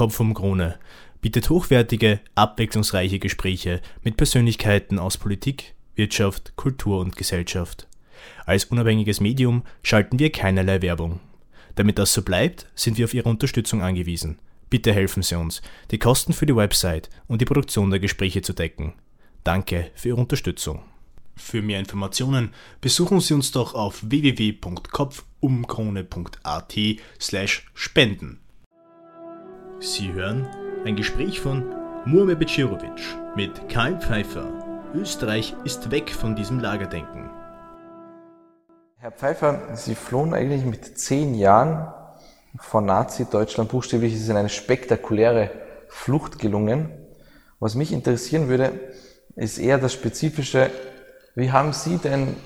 Kopf um Krone bietet hochwertige, abwechslungsreiche Gespräche mit Persönlichkeiten aus Politik, Wirtschaft, Kultur und Gesellschaft. Als unabhängiges Medium schalten wir keinerlei Werbung. Damit das so bleibt, sind wir auf Ihre Unterstützung angewiesen. Bitte helfen Sie uns, die Kosten für die Website und die Produktion der Gespräche zu decken. Danke für Ihre Unterstützung. Für mehr Informationen besuchen Sie uns doch auf www.kopfumkrone.at slash spenden. Sie hören ein Gespräch von Murme Becirovic mit Karl Pfeiffer. Österreich ist weg von diesem Lagerdenken. Herr Pfeiffer, Sie flohen eigentlich mit zehn Jahren von Nazi-Deutschland. Buchstäblich ist Ihnen eine spektakuläre Flucht gelungen. Was mich interessieren würde, ist eher das Spezifische. Wie haben Sie denn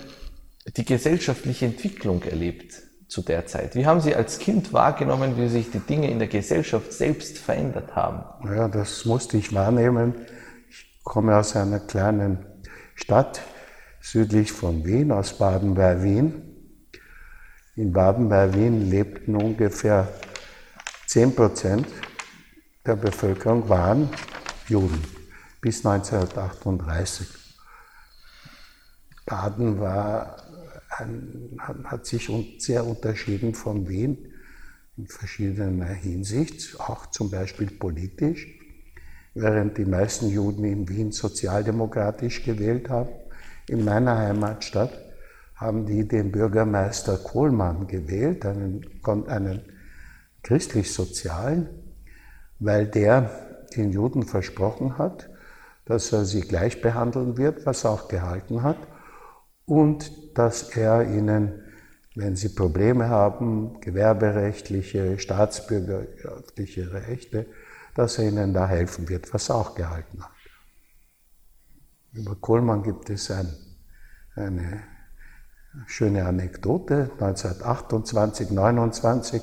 die gesellschaftliche Entwicklung erlebt zu der Zeit? Wie haben Sie als Kind wahrgenommen, wie sich die Dinge in der Gesellschaft selbst verändert haben? Ja, das musste ich wahrnehmen. Ich komme aus einer kleinen Stadt südlich von Wien, aus Baden bei Wien. In Baden bei Wien lebten ungefähr 10 Prozent der Bevölkerung waren Juden bis 1938. Baden war ein, hat sich sehr unterschieden von Wien in verschiedener Hinsicht, auch zum Beispiel politisch. Während die meisten Juden in Wien sozialdemokratisch gewählt haben, in meiner Heimatstadt haben die den Bürgermeister Kohlmann gewählt, einen, einen christlich-sozialen, weil der den Juden versprochen hat, dass er sie gleich behandeln wird, was er auch gehalten hat, und dass er ihnen, wenn sie Probleme haben, gewerberechtliche, staatsbürgerliche Rechte, dass er ihnen da helfen wird, was er auch gehalten hat. Über Kohlmann gibt es ein, eine schöne Anekdote. 1928, 1929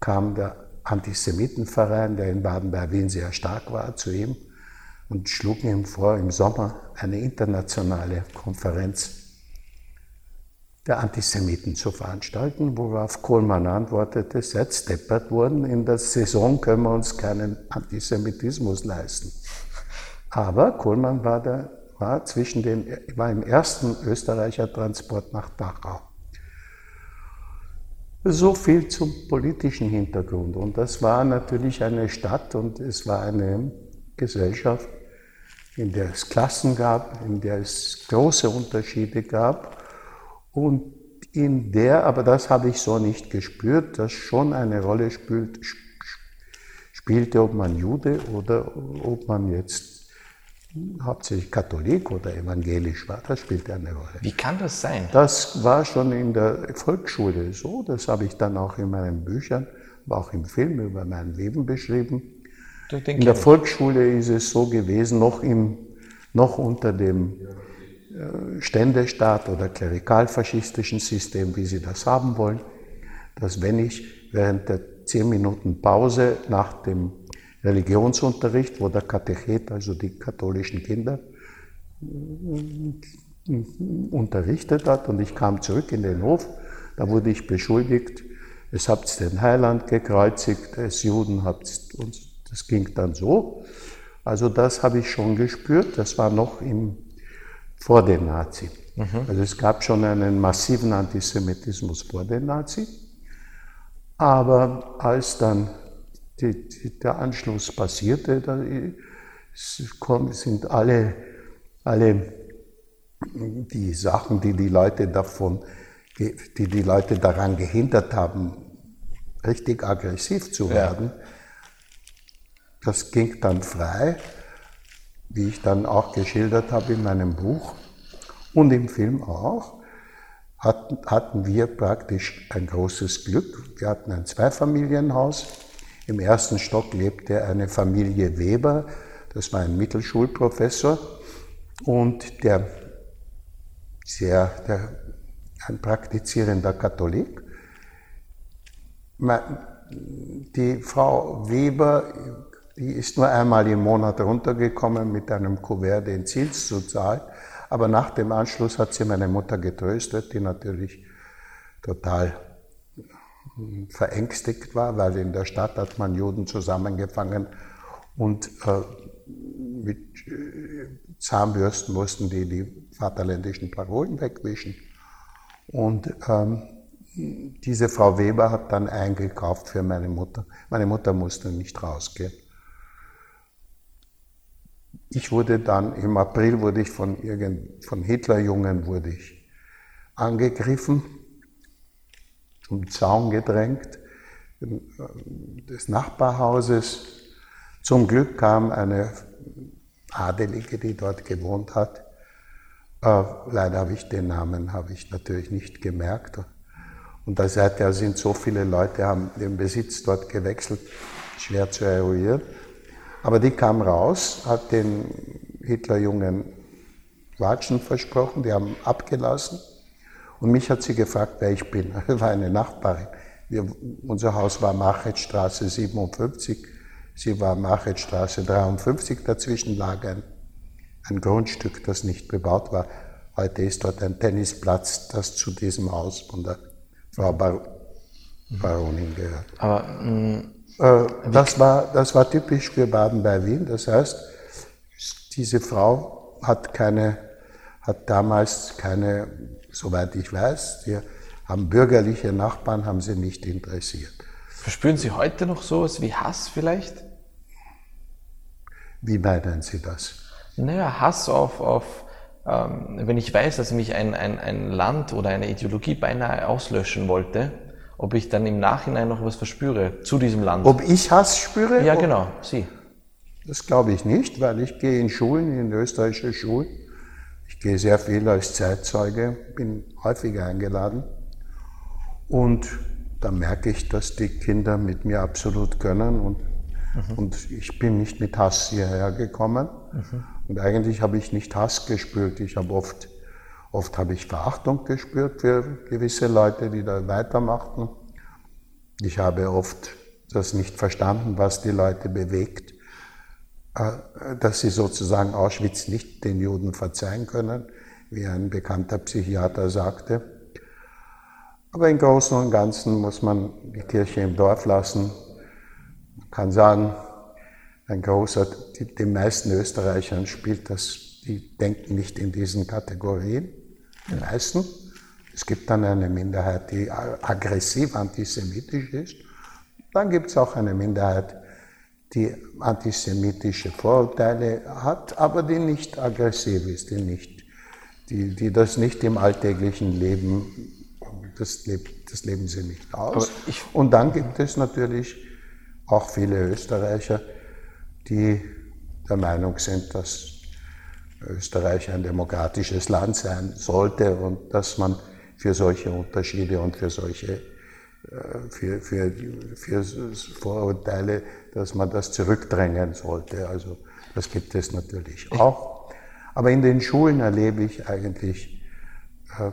kam der Antisemitenverein, der in Baden-Berlin sehr stark war, zu ihm und schlugen ihm vor, im Sommer eine internationale Konferenz der Antisemiten zu veranstalten, worauf Kohlmann antwortete, seit deppert worden, in der Saison können wir uns keinen Antisemitismus leisten. Aber Kohlmann war, der, war, zwischen den, war im ersten Österreicher Transport nach Dachau. So viel zum politischen Hintergrund. Und das war natürlich eine Stadt und es war eine Gesellschaft, in der es Klassen gab, in der es große Unterschiede gab und in der, aber das habe ich so nicht gespürt, dass schon eine Rolle spielt, spielte, ob man Jude oder ob man jetzt hauptsächlich Katholik oder evangelisch war, das spielte eine Rolle. Wie kann das sein? Das war schon in der Volksschule so, das habe ich dann auch in meinen Büchern, aber auch im Film über mein Leben beschrieben. In der Volksschule ist es so gewesen, noch, im, noch unter dem äh, Ständestaat oder klerikalfaschistischen System, wie Sie das haben wollen, dass wenn ich während der zehn Minuten Pause nach dem Religionsunterricht, wo der Katechet, also die katholischen Kinder, äh, unterrichtet hat und ich kam zurück in den Hof, da wurde ich beschuldigt, es habt den Heiland gekreuzigt, es Juden habt uns das ging dann so. Also das habe ich schon gespürt. Das war noch im, vor den Nazi. Mhm. Also es gab schon einen massiven Antisemitismus vor den Nazi. Aber als dann die, die, der Anschluss passierte, da sind alle, alle die Sachen, die die Leute davon, die die Leute daran gehindert haben, richtig aggressiv zu werden, ja das ging dann frei, wie ich dann auch geschildert habe in meinem Buch und im Film auch, hatten, hatten wir praktisch ein großes Glück. Wir hatten ein Zweifamilienhaus. Im ersten Stock lebte eine Familie Weber, das war ein Mittelschulprofessor und der, sehr, der, ein praktizierender Katholik. Die Frau Weber die ist nur einmal im Monat runtergekommen mit einem Kuvert den Zins zu zahlen. Aber nach dem Anschluss hat sie meine Mutter getröstet, die natürlich total verängstigt war, weil in der Stadt hat man Juden zusammengefangen und äh, mit äh, Zahnbürsten mussten die die vaterländischen Parolen wegwischen. Und ähm, diese Frau Weber hat dann eingekauft für meine Mutter. Meine Mutter musste nicht rausgehen. Ich wurde dann, im April wurde ich von, irgend, von Hitlerjungen wurde ich angegriffen, zum Zaun gedrängt, des Nachbarhauses. Zum Glück kam eine Adelige, die dort gewohnt hat. Äh, leider habe ich den Namen habe ich natürlich nicht gemerkt. Und da seither sind so viele Leute, haben den Besitz dort gewechselt, schwer zu eruieren. Aber die kam raus, hat den Hitlerjungen Watschen versprochen, die haben abgelassen. Und mich hat sie gefragt, wer ich bin. Das war eine Nachbarin. Wir, unser Haus war Machetstraße 57, sie war Machetstraße 53. Dazwischen lag ein, ein Grundstück, das nicht bebaut war. Heute ist dort ein Tennisplatz, das zu diesem Haus von der Frau Bar Baronin gehört. Aber mm, das, war, das war typisch für Baden bei Wien. Das heißt, diese Frau hat keine, hat damals keine, soweit ich weiß, die haben bürgerliche Nachbarn, haben sie nicht interessiert. Verspüren Sie heute noch sowas wie Hass vielleicht? Wie meinen Sie das? Naja, Hass auf, auf ähm, wenn ich weiß, dass mich ein, ein, ein Land oder eine Ideologie beinahe auslöschen wollte, ob ich dann im Nachhinein noch was verspüre zu diesem Land. Ob ich Hass spüre? Ja, genau, Sie. Das glaube ich nicht, weil ich gehe in Schulen, in österreichische Schulen. Ich gehe sehr viel als Zeitzeuge, bin häufig eingeladen. Und da merke ich, dass die Kinder mit mir absolut können. Und, mhm. und ich bin nicht mit Hass hierher gekommen. Mhm. Und eigentlich habe ich nicht Hass gespürt. Ich habe oft Oft habe ich Verachtung gespürt für gewisse Leute, die da weitermachten. Ich habe oft das nicht verstanden, was die Leute bewegt, äh, dass sie sozusagen Auschwitz nicht den Juden verzeihen können, wie ein bekannter Psychiater sagte. Aber im Großen und Ganzen muss man die Kirche im Dorf lassen. Man kann sagen, ein großer, den meisten Österreichern spielt das, die denken nicht in diesen Kategorien die meisten. Es gibt dann eine Minderheit, die aggressiv antisemitisch ist. Dann gibt es auch eine Minderheit, die antisemitische Vorurteile hat, aber die nicht aggressiv ist, die, nicht, die, die das nicht im alltäglichen Leben, das, das leben sie nicht aus. Und dann gibt es natürlich auch viele Österreicher, die der Meinung sind, dass Österreich ein demokratisches Land sein sollte und dass man für solche Unterschiede und für solche äh, für, für, für Vorurteile, dass man das zurückdrängen sollte. Also das gibt es natürlich auch. Aber in den Schulen erlebe ich eigentlich, äh,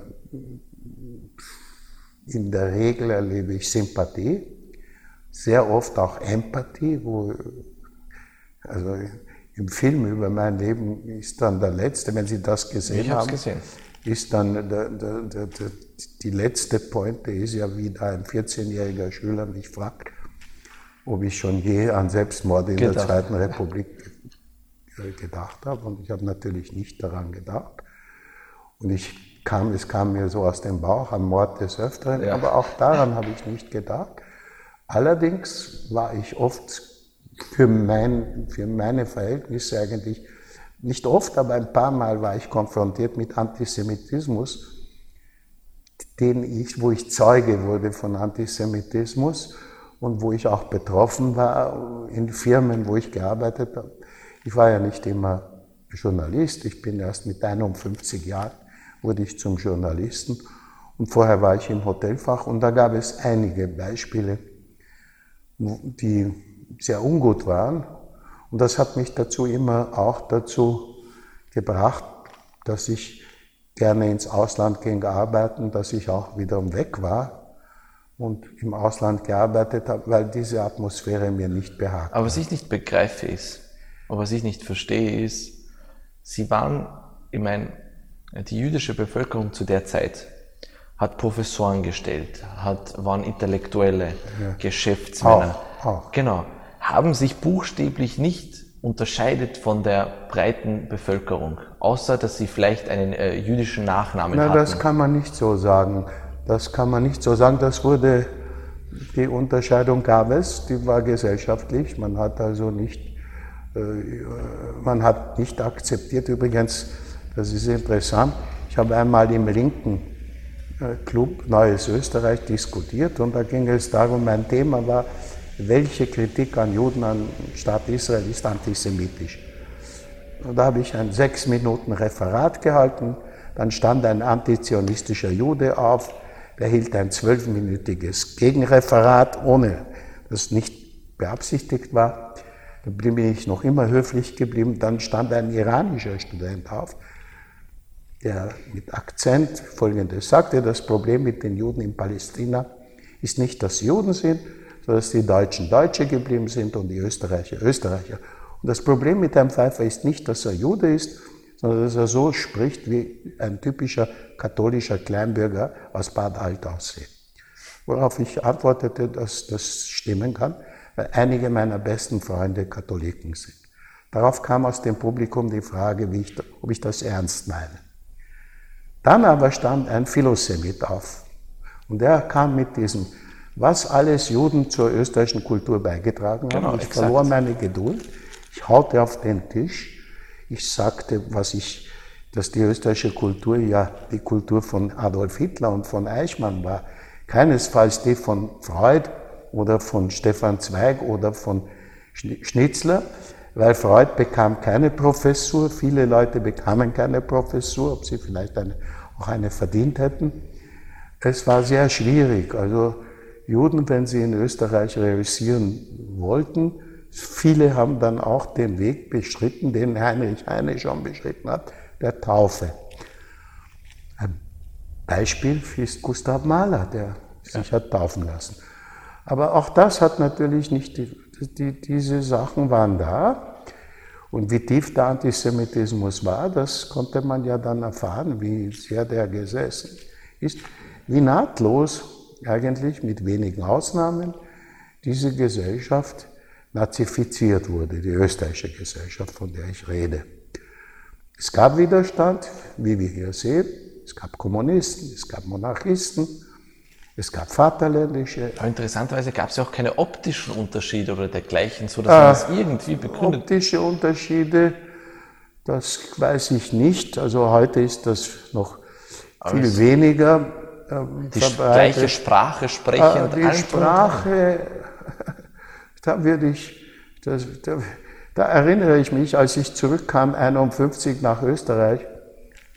in der Regel erlebe ich Sympathie, sehr oft auch Empathie, wo, also im Film über mein Leben ist dann der letzte, wenn Sie das gesehen ich haben, gesehen. ist dann der, der, der, die letzte Pointe ist ja, wie da ein 14-jähriger Schüler mich fragt, ob ich schon je an Selbstmord in gedacht. der Zweiten Republik gedacht habe. Und ich habe natürlich nicht daran gedacht. Und ich kam, es kam mir so aus dem Bauch am Mord des Öfteren, ja. aber auch daran habe ich nicht gedacht. Allerdings war ich oft für, mein, für meine Verhältnisse eigentlich nicht oft, aber ein paar Mal war ich konfrontiert mit Antisemitismus, den ich, wo ich Zeuge wurde von Antisemitismus und wo ich auch betroffen war in Firmen, wo ich gearbeitet habe. Ich war ja nicht immer Journalist, ich bin erst mit 51 Jahren wurde ich zum Journalisten und vorher war ich im Hotelfach und da gab es einige Beispiele, die sehr ungut waren. Und das hat mich dazu immer auch dazu gebracht, dass ich gerne ins Ausland ging arbeiten, dass ich auch wiederum weg war und im Ausland gearbeitet habe, weil diese Atmosphäre mir nicht behagt. Aber was ich nicht begreife ist, oder was ich nicht verstehe ist, Sie waren, ich meine, die jüdische Bevölkerung zu der Zeit hat Professoren gestellt, hat, waren Intellektuelle, ja. Geschäftsmänner. Auch, auch. Genau. Haben sich buchstäblich nicht unterscheidet von der breiten Bevölkerung, außer dass sie vielleicht einen äh, jüdischen Nachnamen Na, hatten. Das kann man nicht so sagen. Das kann man nicht so sagen. Das wurde, die Unterscheidung gab es, die war gesellschaftlich. Man hat also nicht, äh, man hat nicht akzeptiert. Übrigens, das ist interessant. Ich habe einmal im linken äh, Club Neues Österreich diskutiert und da ging es darum, mein Thema war, welche Kritik an Juden, an Staat Israel ist antisemitisch. Und da habe ich ein sechs Minuten Referat gehalten, dann stand ein antizionistischer Jude auf, der hielt ein zwölfminütiges Gegenreferat, ohne das nicht beabsichtigt war. Da bin ich noch immer höflich geblieben. Dann stand ein iranischer Student auf, der mit Akzent Folgendes sagte, das Problem mit den Juden in Palästina ist nicht, dass sie Juden sind, sodass die Deutschen Deutsche geblieben sind und die Österreicher Österreicher. Und das Problem mit Herrn Pfeiffer ist nicht, dass er Jude ist, sondern dass er so spricht wie ein typischer katholischer Kleinbürger aus Bad Altaussee. Worauf ich antwortete, dass das stimmen kann, weil einige meiner besten Freunde Katholiken sind. Darauf kam aus dem Publikum die Frage, ich, ob ich das ernst meine. Dann aber stand ein Philosemit auf und er kam mit diesem was alles Juden zur österreichischen Kultur beigetragen haben. Genau, ich exakt. verlor meine Geduld. Ich haute auf den Tisch. Ich sagte, was ich, dass die österreichische Kultur ja die Kultur von Adolf Hitler und von Eichmann war. Keinesfalls die von Freud oder von Stefan Zweig oder von Schnitzler, weil Freud bekam keine Professur, viele Leute bekamen keine Professur, ob sie vielleicht eine, auch eine verdient hätten. Es war sehr schwierig. Also Juden, wenn sie in Österreich reüssieren wollten. Viele haben dann auch den Weg beschritten, den Heinrich Heine schon beschritten hat, der Taufe. Ein Beispiel ist Gustav Mahler, der sich hat taufen lassen. Aber auch das hat natürlich nicht, die, die, diese Sachen waren da. Und wie tief der Antisemitismus war, das konnte man ja dann erfahren, wie sehr der gesessen ist, wie nahtlos eigentlich mit wenigen Ausnahmen diese Gesellschaft nazifiziert wurde, die österreichische Gesellschaft, von der ich rede. Es gab Widerstand, wie wir hier sehen. Es gab Kommunisten, es gab Monarchisten, es gab Vaterländische. Aber interessanterweise gab es ja auch keine optischen Unterschiede oder dergleichen, sodass man das irgendwie begründet. Optische Unterschiede, das weiß ich nicht. Also heute ist das noch viel weniger ähm, die verbreitet. gleiche Sprache sprechen. Äh, die Sprache, da würde ich, das, da, da, erinnere ich mich, als ich zurückkam, 51 nach Österreich,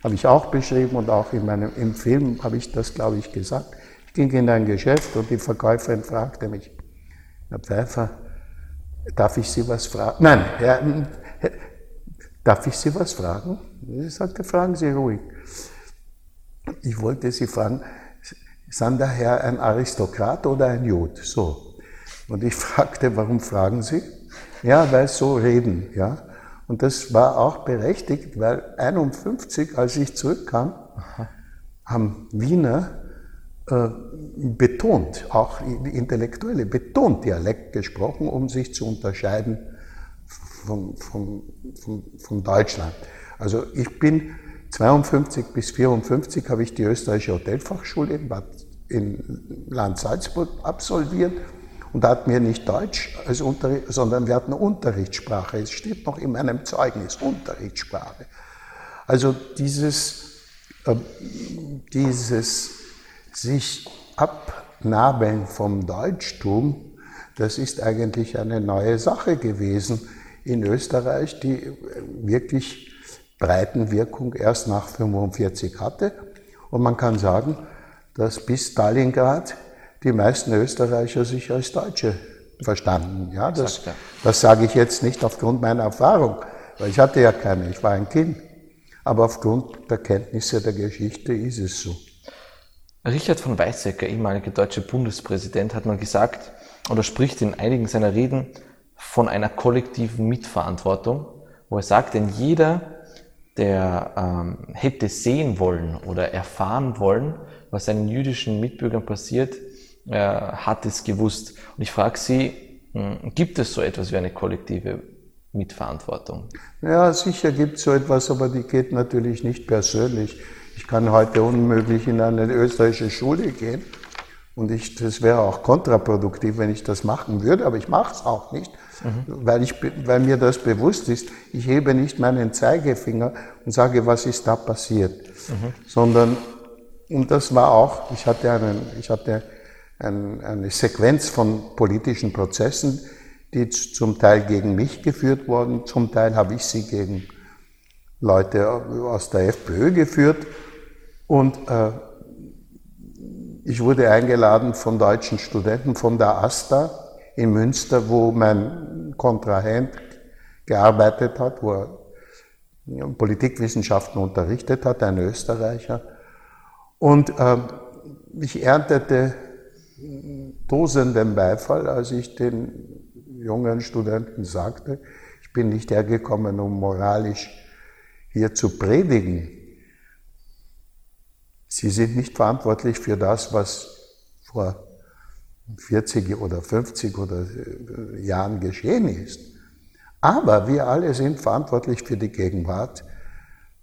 habe ich auch beschrieben und auch in meinem, im Film habe ich das, glaube ich, gesagt. Ich ging in ein Geschäft und die Verkäuferin fragte mich, Herr Pfeiffer, darf ich Sie was fragen? Nein, Herr, darf ich Sie was fragen? Ich sagte, fragen Sie ruhig. Ich wollte Sie fragen, sind der Herr ein Aristokrat oder ein Jud? So. Und ich fragte, warum fragen Sie? Ja, weil so reden, ja. Und das war auch berechtigt, weil 51, als ich zurückkam, Aha. haben Wiener äh, betont, auch Intellektuelle, betont Dialekt gesprochen, um sich zu unterscheiden von, von, von, von Deutschland. Also ich bin 52 bis 54 habe ich die österreichische Hotelfachschule in, Bad, in Land Salzburg absolviert und da hatten wir nicht Deutsch als Unterricht, sondern wir hatten Unterrichtssprache. Es steht noch in meinem Zeugnis, Unterrichtssprache. Also dieses, äh, dieses sich abnabeln vom Deutschtum, das ist eigentlich eine neue Sache gewesen in Österreich, die wirklich Breitenwirkung erst nach 1945 hatte. Und man kann sagen, dass bis Stalingrad die meisten Österreicher sich als Deutsche verstanden. Ja, das, das sage ich jetzt nicht aufgrund meiner Erfahrung, weil ich hatte ja keine, ich war ein Kind. Aber aufgrund der Kenntnisse der Geschichte ist es so. Richard von Weizsäcker, ehemaliger deutscher Bundespräsident, hat mal gesagt oder spricht in einigen seiner Reden von einer kollektiven Mitverantwortung, wo er sagt, denn jeder der ähm, hätte sehen wollen oder erfahren wollen, was seinen jüdischen Mitbürgern passiert, äh, hat es gewusst. Und ich frage Sie, hm, gibt es so etwas wie eine kollektive Mitverantwortung? Ja, sicher gibt es so etwas, aber die geht natürlich nicht persönlich. Ich kann heute unmöglich in eine österreichische Schule gehen und ich, das wäre auch kontraproduktiv, wenn ich das machen würde, aber ich mache es auch nicht, mhm. weil, ich, weil mir das bewusst ist. Ich hebe nicht meinen Zeigefinger und sage, was ist da passiert, mhm. sondern, und das war auch, ich hatte, einen, ich hatte ein, eine Sequenz von politischen Prozessen, die zum Teil gegen mich geführt wurden, zum Teil habe ich sie gegen Leute aus der FPÖ geführt. Und äh, ich wurde eingeladen von deutschen Studenten von der ASTA in Münster, wo mein Kontrahent gearbeitet hat, wo er Politikwissenschaften unterrichtet hat, ein Österreicher. Und äh, ich erntete tosenden Beifall, als ich den jungen Studenten sagte, ich bin nicht hergekommen, um moralisch hier zu predigen. Sie sind nicht verantwortlich für das, was vor 40 oder 50 oder äh, Jahren geschehen ist. Aber wir alle sind verantwortlich für die Gegenwart,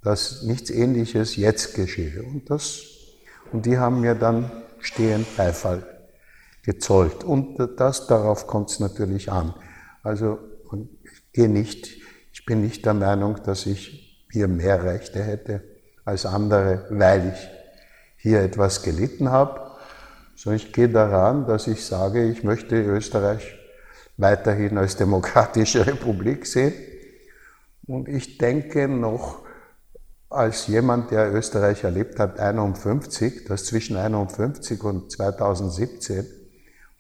dass nichts Ähnliches jetzt geschehe. Und, das, und die haben mir dann stehend Beifall gezollt. Und das, darauf kommt es natürlich an. Also ich gehe nicht, ich bin nicht der Meinung, dass ich hier mehr Rechte hätte als andere, weil ich hier etwas gelitten habe, sondern ich gehe daran, dass ich sage, ich möchte Österreich weiterhin als demokratische Republik sehen. Und ich denke noch, als jemand, der Österreich erlebt hat, 51, dass zwischen 51 und 2017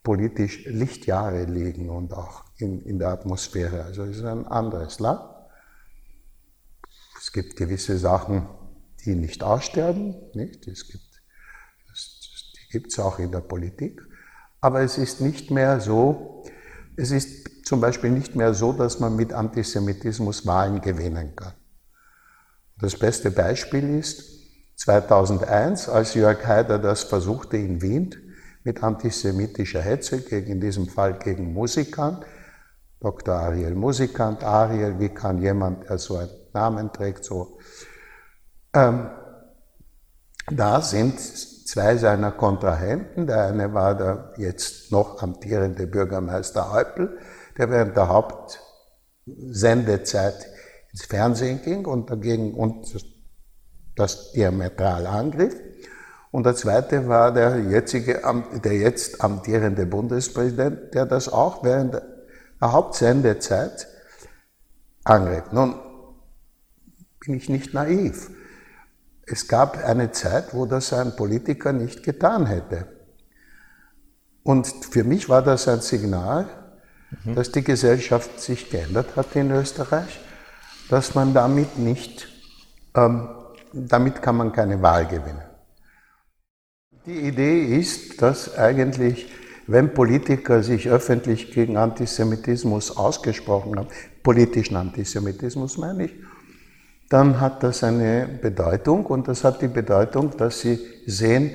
politisch Lichtjahre liegen und auch in, in der Atmosphäre. Also es ist ein anderes Land. Es gibt gewisse Sachen, die nicht aussterben, nicht? Es gibt, gibt es auch in der Politik. Aber es ist nicht mehr so, es ist zum Beispiel nicht mehr so, dass man mit Antisemitismus Wahlen gewinnen kann. Das beste Beispiel ist 2001, als Jörg Haider das versuchte in Wien, mit antisemitischer Hetze, gegen, in diesem Fall gegen Musikant. Dr. Ariel Musikant, Ariel, wie kann jemand, der so einen Namen trägt, so. Ähm, da sind zwei seiner Kontrahenten. Der eine war der jetzt noch amtierende Bürgermeister Häupl, der während der Hauptsendezeit ins Fernsehen ging und dagegen und das diametral angriff. Und der zweite war der, jetzige, der jetzt amtierende Bundespräsident, der das auch während der Hauptsendezeit angreift. Nun bin ich nicht naiv. Es gab eine Zeit, wo das ein Politiker nicht getan hätte. Und für mich war das ein Signal, mhm. dass die Gesellschaft sich geändert hat in Österreich, dass man damit nicht, ähm, damit kann man keine Wahl gewinnen. Die Idee ist, dass eigentlich, wenn Politiker sich öffentlich gegen Antisemitismus ausgesprochen haben, politischen Antisemitismus meine ich, dann hat das eine Bedeutung und das hat die Bedeutung, dass sie sehen,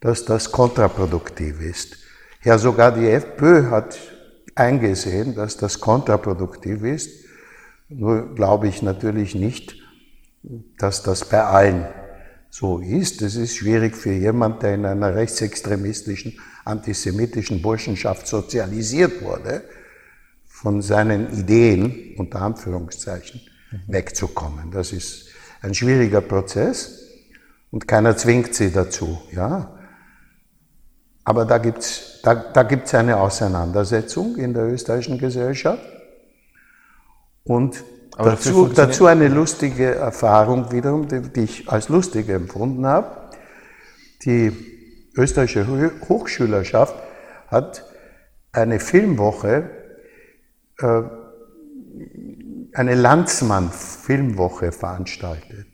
dass das kontraproduktiv ist. Ja, sogar die FPÖ hat eingesehen, dass das kontraproduktiv ist. Nur glaube ich natürlich nicht, dass das bei allen so ist. Es ist schwierig für jemand, der in einer rechtsextremistischen, antisemitischen Burschenschaft sozialisiert wurde, von seinen Ideen, unter Anführungszeichen. Wegzukommen. Das ist ein schwieriger Prozess und keiner zwingt sie dazu. Ja? Aber da gibt es da, da gibt's eine Auseinandersetzung in der österreichischen Gesellschaft. Und dazu, dazu eine lustige Erfahrung wiederum, die, die ich als lustig empfunden habe. Die österreichische Hochschülerschaft hat eine Filmwoche, äh, eine Landsmann-Filmwoche veranstaltet.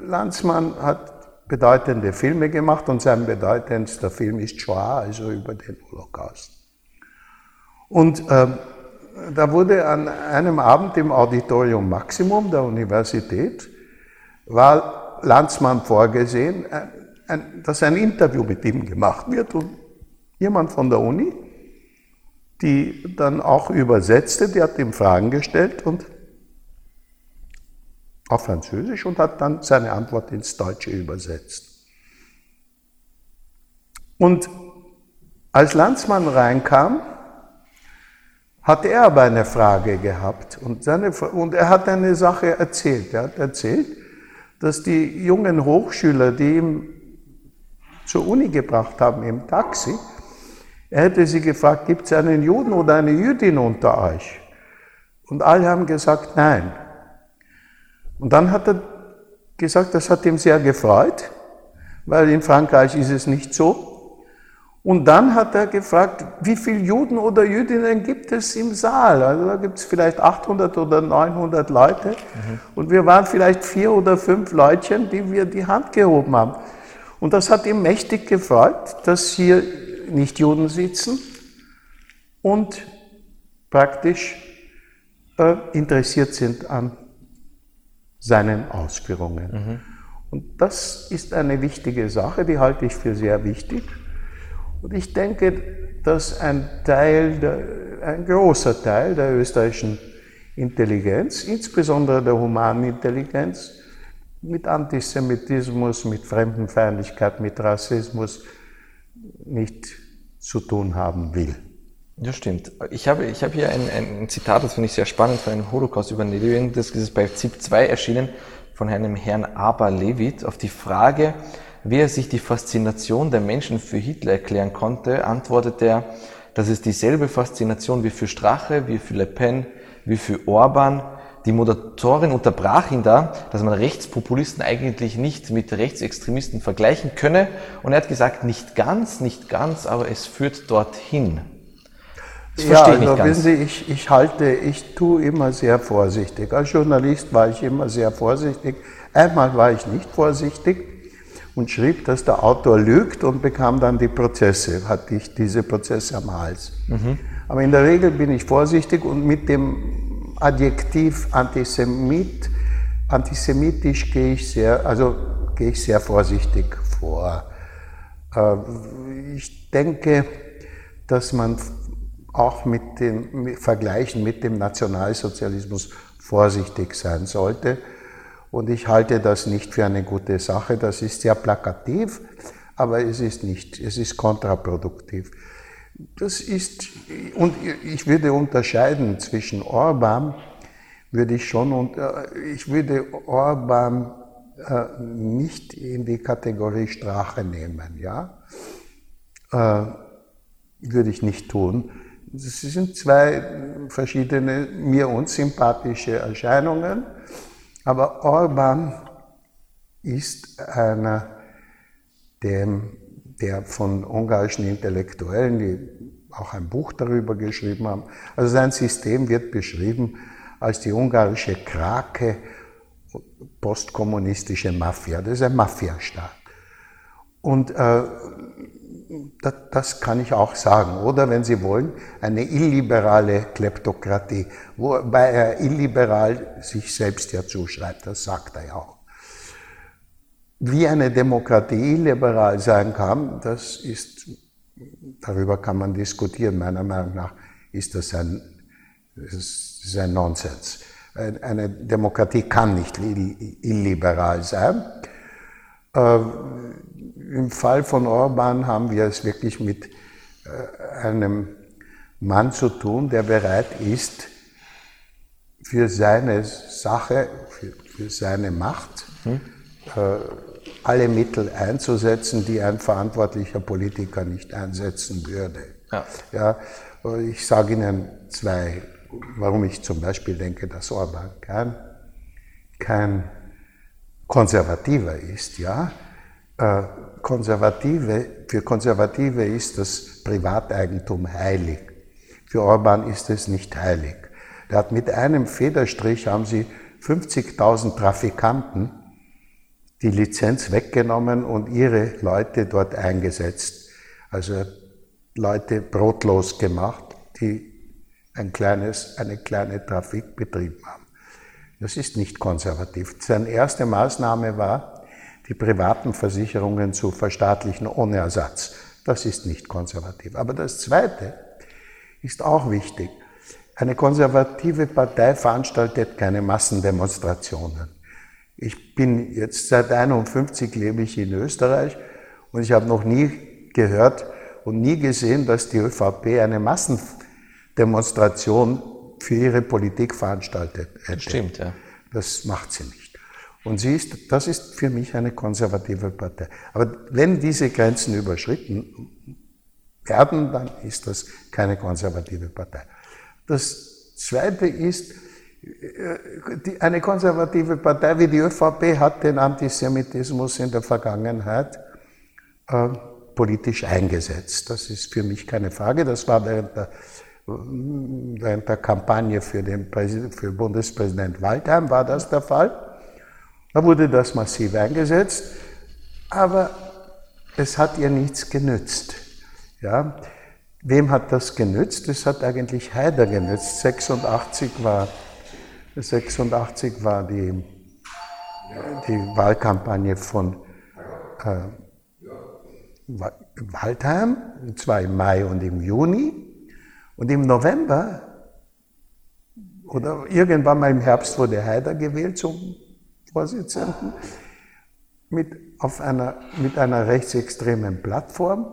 Landsmann hat bedeutende Filme gemacht und sein bedeutendster Film ist Shoah, also über den Holocaust. Und ähm, da wurde an einem Abend im Auditorium Maximum der Universität, war Landsmann vorgesehen, ein, dass ein Interview mit ihm gemacht wird und jemand von der Uni, die dann auch übersetzte, die hat ihm Fragen gestellt und auf Französisch und hat dann seine Antwort ins Deutsche übersetzt. Und als Landsmann reinkam, hat er aber eine Frage gehabt und, seine, und er hat eine Sache erzählt. Er hat erzählt, dass die jungen Hochschüler, die ihm zur Uni gebracht haben im Taxi, er hätte sie gefragt, gibt es einen Juden oder eine Jüdin unter euch? Und alle haben gesagt, nein. Und dann hat er gesagt, das hat ihm sehr gefreut, weil in Frankreich ist es nicht so. Und dann hat er gefragt, wie viele Juden oder Jüdinnen gibt es im Saal? Also da gibt es vielleicht 800 oder 900 Leute. Mhm. Und wir waren vielleicht vier oder fünf Leutchen, die wir die Hand gehoben haben. Und das hat ihm mächtig gefreut, dass hier nicht Juden sitzen und praktisch äh, interessiert sind an seinen Ausführungen. Mhm. Und das ist eine wichtige Sache, die halte ich für sehr wichtig. Und ich denke, dass ein Teil, der, ein großer Teil der österreichischen Intelligenz, insbesondere der humanen Intelligenz, mit Antisemitismus, mit Fremdenfeindlichkeit, mit Rassismus nicht zu tun haben will. Ja, stimmt. Ich habe, ich habe hier ein, ein Zitat, das finde ich sehr spannend, von einem Holocaust-Überlebenden, das ist bei ZIP 2 erschienen, von einem Herrn Aber Levit, auf die Frage, wie er sich die Faszination der Menschen für Hitler erklären konnte, antwortet er, dass es dieselbe Faszination wie für Strache, wie für Le Pen, wie für Orban. Die Moderatorin unterbrach ihn da, dass man Rechtspopulisten eigentlich nicht mit Rechtsextremisten vergleichen könne. Und er hat gesagt, nicht ganz, nicht ganz, aber es führt dorthin. Das ja, also wissen Sie, ich, ich halte, ich tue immer sehr vorsichtig. Als Journalist war ich immer sehr vorsichtig. Einmal war ich nicht vorsichtig und schrieb, dass der Autor lügt und bekam dann die Prozesse, hatte ich diese Prozesse am Hals. Mhm. Aber in der Regel bin ich vorsichtig und mit dem Adjektiv Antisemit, antisemitisch gehe ich sehr, also gehe ich sehr vorsichtig vor. Äh, ich denke, dass man auch mit den Vergleichen mit dem Nationalsozialismus vorsichtig sein sollte und ich halte das nicht für eine gute Sache. Das ist sehr plakativ, aber es ist nicht, es ist kontraproduktiv. Das ist, und ich würde unterscheiden zwischen Orban, würde ich schon, und ich würde Orban äh, nicht in die Kategorie Strache nehmen, ja. Äh, würde ich nicht tun. Das sind zwei verschiedene, mir unsympathische Erscheinungen. Aber Orban ist einer, dem, der von ungarischen Intellektuellen, die auch ein Buch darüber geschrieben haben, also sein System wird beschrieben als die ungarische Krake, postkommunistische Mafia. Das ist ein Mafiastaat. Und äh, das, das, kann ich auch sagen. Oder wenn Sie wollen, eine illiberale Kleptokratie, wobei er illiberal sich selbst ja zuschreibt, das sagt er ja auch. Wie eine Demokratie illiberal sein kann, das ist, darüber kann man diskutieren. Meiner Meinung nach ist das ein, das ist ein Nonsens. Eine Demokratie kann nicht illiberal sein. Äh, Im Fall von Orban haben wir es wirklich mit äh, einem Mann zu tun, der bereit ist, für seine Sache, für, für seine Macht, hm? äh, alle Mittel einzusetzen, die ein verantwortlicher Politiker nicht einsetzen würde. Ja. Ja, ich sage Ihnen zwei, warum ich zum Beispiel denke, dass Orban kein, kein Konservativer ist, ja. Äh, Konservative, für Konservative ist das Privateigentum heilig. Für Orban ist es nicht heilig. Er hat mit einem Federstrich haben sie 50.000 Trafikanten die Lizenz weggenommen und ihre Leute dort eingesetzt. Also Leute brotlos gemacht, die ein kleines, eine kleine Trafik betrieben haben. Das ist nicht konservativ. Seine erste Maßnahme war, die privaten Versicherungen zu verstaatlichen ohne Ersatz. Das ist nicht konservativ. Aber das Zweite ist auch wichtig. Eine konservative Partei veranstaltet keine Massendemonstrationen. Ich bin jetzt seit 51 lebe ich in Österreich und ich habe noch nie gehört und nie gesehen, dass die ÖVP eine Massendemonstration für ihre Politik veranstaltet hätte. Stimmt, ja. Das macht sie nicht. Und sie ist, das ist für mich eine konservative Partei. Aber wenn diese Grenzen überschritten werden, dann ist das keine konservative Partei. Das Zweite ist, eine konservative Partei wie die ÖVP hat den Antisemitismus in der Vergangenheit äh, politisch eingesetzt. Das ist für mich keine Frage. Das war während der, während der Kampagne für, den für Bundespräsident Waldheim war das der Fall. Da wurde das massiv eingesetzt, aber es hat ihr nichts genützt. Ja? Wem hat das genützt? Es hat eigentlich Haider genützt. 86 war, 86 war die, die Wahlkampagne von äh, Waldheim, und zwar im Mai und im Juni. Und im November oder irgendwann mal im Herbst wurde Haider gewählt zum Vorsitzenden mit, auf einer, mit einer rechtsextremen Plattform.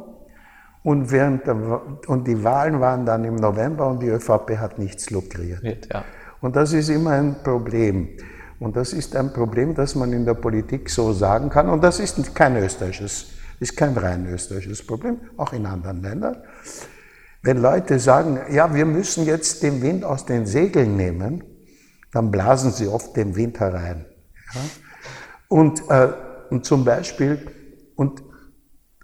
Und, während der, und die Wahlen waren dann im November und die ÖVP hat nichts lukriert. Ja. Und das ist immer ein Problem. Und das ist ein Problem, das man in der Politik so sagen kann. Und das ist kein österreichisches, ist kein rein österreichisches Problem, auch in anderen Ländern. Wenn Leute sagen, ja, wir müssen jetzt den Wind aus den Segeln nehmen, dann blasen sie oft den Wind herein. Ja? Und, äh, und zum Beispiel, und,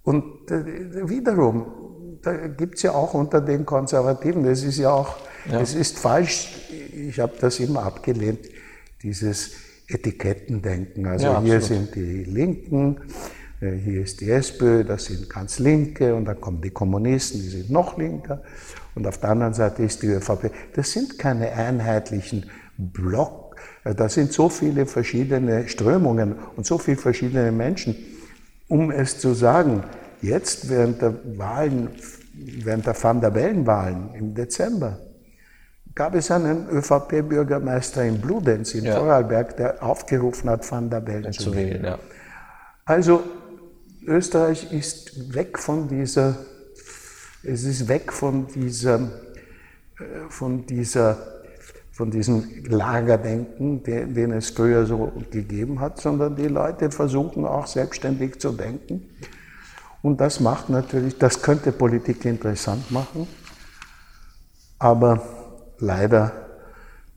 und äh, wiederum, da gibt es ja auch unter den Konservativen, das ist ja auch. Es ist falsch, ich habe das immer abgelehnt, dieses Etikettendenken. Also ja, hier sind die Linken, äh, hier ist die SPÖ, das sind ganz Linke und dann kommen die Kommunisten, die sind noch linker und auf der anderen Seite ist die ÖVP. Das sind keine einheitlichen Block äh, da sind so viele verschiedene Strömungen und so viele verschiedene Menschen. Um es zu sagen, jetzt während der Wahlen, während der Van der Bellen-Wahlen im Dezember, gab es einen ÖVP-Bürgermeister in Bludenz in ja. Vorarlberg, der aufgerufen hat, Van der Bellen zu, wählen. Ja. Also Österreich ist weg von dieser, es ist weg von dieser, äh, von dieser von diesem Lagerdenken, den, den es früher so gegeben hat, sondern die Leute versuchen auch selbstständig zu denken. Und das macht natürlich, das könnte Politik interessant machen, aber leider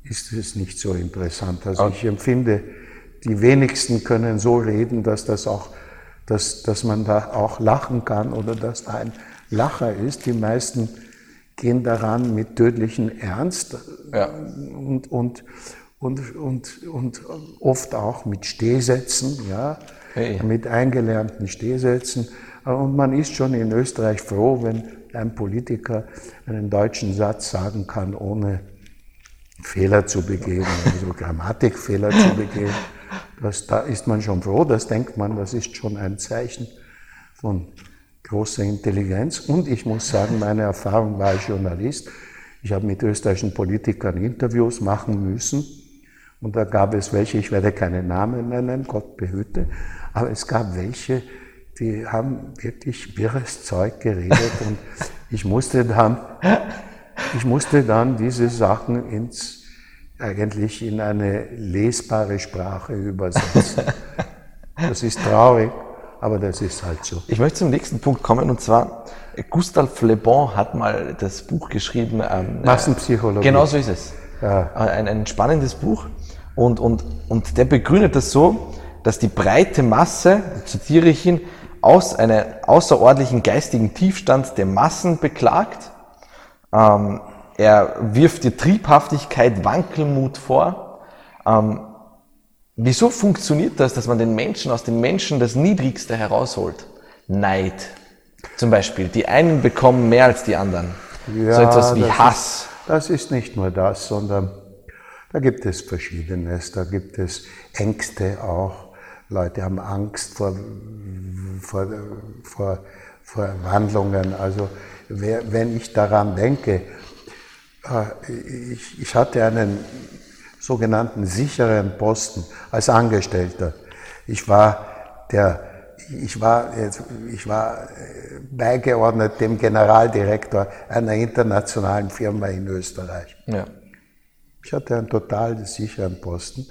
ist es nicht so interessant. Also ich empfinde, die wenigsten können so reden, dass das auch, dass, dass man da auch lachen kann oder dass da ein Lacher ist. Die meisten gehen daran mit tödlichem Ernst ja. und, und, und, und, und oft auch mit Stehsätzen, ja, hey. mit eingelernten Stehsätzen. Und man ist schon in Österreich froh, wenn ein Politiker einen deutschen Satz sagen kann, ohne Fehler zu begehen, also Grammatikfehler zu begehen. Das, da ist man schon froh, das denkt man, das ist schon ein Zeichen von große Intelligenz. Und ich muss sagen, meine Erfahrung war als Journalist. Ich habe mit österreichischen Politikern Interviews machen müssen. Und da gab es welche, ich werde keine Namen nennen, Gott behüte, aber es gab welche, die haben wirklich wirres Zeug geredet und ich musste dann, ich musste dann diese Sachen ins, eigentlich in eine lesbare Sprache übersetzen. Das ist traurig aber das ist halt so. Ich möchte zum nächsten Punkt kommen und zwar Gustave Le Bon hat mal das Buch geschrieben. Ähm, Massenpsychologie. Genau so ist es. Ja. Äh, ein, ein spannendes Buch und, und, und der begründet das so, dass die breite Masse, zitiere ich ihn, aus einem außerordentlichen geistigen Tiefstand der Massen beklagt. Ähm, er wirft die Triebhaftigkeit, Wankelmut vor. Ähm, Wieso funktioniert das, dass man den Menschen aus den Menschen das Niedrigste herausholt? Neid. Zum Beispiel. Die einen bekommen mehr als die anderen. Ja, so etwas wie das Hass. Ist, das ist nicht nur das, sondern da gibt es Verschiedenes. Da gibt es Ängste auch. Leute haben Angst vor, vor, vor, vor Wandlungen. Also wenn ich daran denke, äh, ich, ich hatte einen sogenannten sicheren Posten als Angestellter. Ich war der ich war, ich war äh, beigeordnet dem Generaldirektor einer internationalen Firma in Österreich. Ja. Ich hatte einen total sicheren Posten.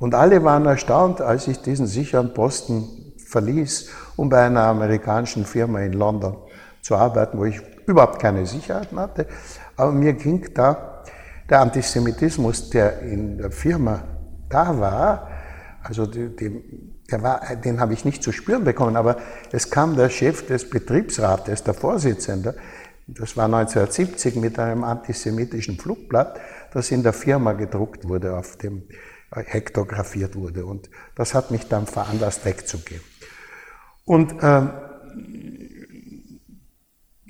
Und alle waren erstaunt, als ich diesen sicheren Posten verließ, um bei einer amerikanischen Firma in London zu arbeiten, wo ich überhaupt keine Sicherheiten hatte. Aber mir ging da der Antisemitismus, der in der Firma da war, also die, war, den habe ich nicht zu spüren bekommen, aber es kam der Chef des Betriebsrates, der Vorsitzende, das war 1970 mit einem antisemitischen Flugblatt, das in der Firma gedruckt wurde, auf dem hektografiert wurde. Und das hat mich dann veranlasst, wegzugehen. Und ähm,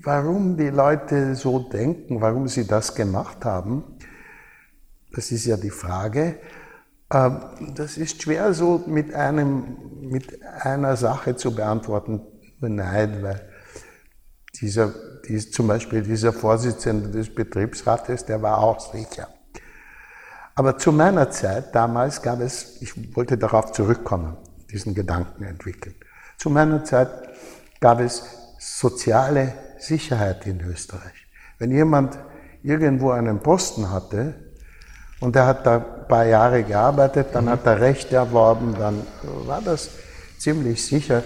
warum die Leute so denken, warum sie das gemacht haben, das ist ja die Frage. Ähm, das ist schwer so mit, einem, mit einer Sache zu beantworten. Nein, weil dieser, dies, zum Beispiel dieser Vorsitzende des Betriebsrates, der war auch sicher. Aber zu meiner Zeit damals gab es, ich wollte darauf zurückkommen, diesen Gedanken entwickeln. Zu meiner Zeit gab es soziale Sicherheit in Österreich. Wenn jemand irgendwo einen Posten hatte, und er hat da ein paar Jahre gearbeitet, dann mhm. hat er Recht erworben, dann war das ziemlich sicher,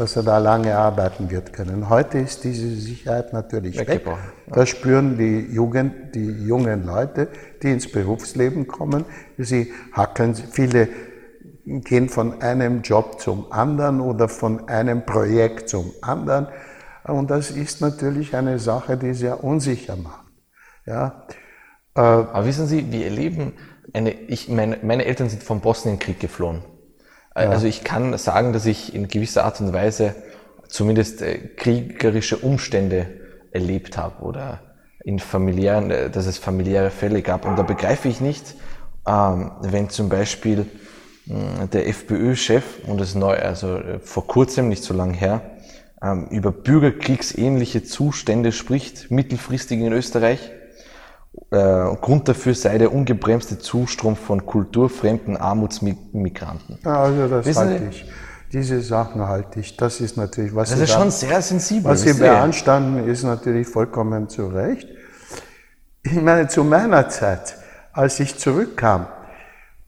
dass er da lange arbeiten wird können. Heute ist diese Sicherheit natürlich weg. Das spüren die, Jugend, die jungen Leute, die ins Berufsleben kommen. Sie hackeln, viele gehen von einem Job zum anderen oder von einem Projekt zum anderen. Und das ist natürlich eine Sache, die sehr unsicher macht. Ja. Äh, Aber wissen Sie, wir erleben, eine, ich, meine, meine Eltern sind vom Bosnienkrieg geflohen. Äh, ja. Also ich kann sagen, dass ich in gewisser Art und Weise zumindest äh, kriegerische Umstände erlebt habe oder in familiären, dass es familiäre Fälle gab. Und da begreife ich nicht, ähm, wenn zum Beispiel der FPÖ-Chef, und das ist neu, also vor kurzem, nicht so lange her, ähm, über bürgerkriegsähnliche Zustände spricht, mittelfristig in Österreich, äh, Grund dafür sei der ungebremste Zustrom von kulturfremden Armutsmigranten. Also das Wissen halte ich. Diese Sachen halte ich. Das ist natürlich, was das Sie ist schon sehr sensibel. Was Sie beanstanden, ist natürlich vollkommen zu Recht. Ich meine, zu meiner Zeit, als ich zurückkam,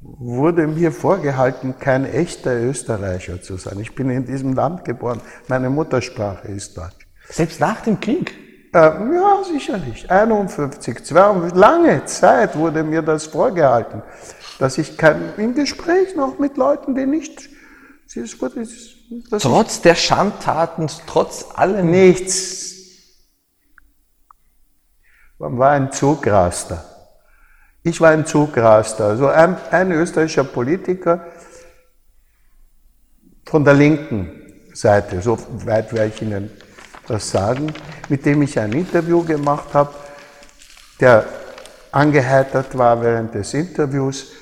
wurde mir vorgehalten, kein echter Österreicher zu sein. Ich bin in diesem Land geboren. Meine Muttersprache ist Deutsch. Selbst nach dem Krieg? Äh, ja, sicherlich. 51, 52, lange Zeit wurde mir das vorgehalten, dass ich kann, im Gespräch noch mit Leuten, die nicht. Es wurde, trotz der Schandtaten, trotz allem. Nichts. Man war ein Zugraster. Ich war ein Zugraster. Also ein, ein österreichischer Politiker von der linken Seite, so weit werde ich Ihnen das sagen, mit dem ich ein Interview gemacht habe, der angeheitert war während des Interviews,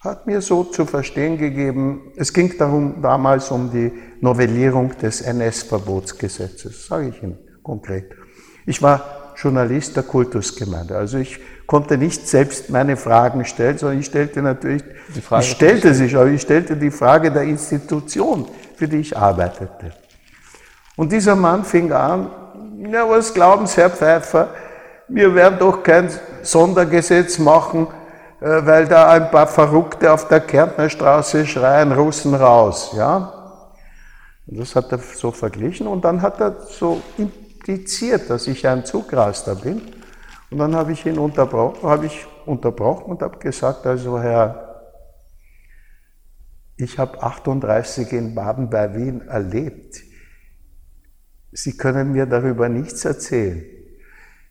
hat mir so zu verstehen gegeben, es ging darum damals um die Novellierung des NS-Verbotsgesetzes, sage ich Ihnen konkret. Ich war Journalist der Kultusgemeinde, also ich konnte nicht selbst meine Fragen stellen, sondern ich stellte natürlich, die Frage ich stellte sich, aber ich stellte die Frage der Institution, für die ich arbeitete. Und dieser Mann fing an, ja, was glauben Sie, Herr Pfeiffer, wir werden doch kein Sondergesetz machen, äh, weil da ein paar Verrückte auf der Kärntnerstraße schreien, Russen raus, ja. Und das hat er so verglichen und dann hat er so impliziert, dass ich ein Zugraster bin. Und dann habe ich ihn unterbrochen, habe ich unterbrochen und habe gesagt, also Herr, ich habe 38 in Baden bei Wien erlebt. Sie können mir darüber nichts erzählen.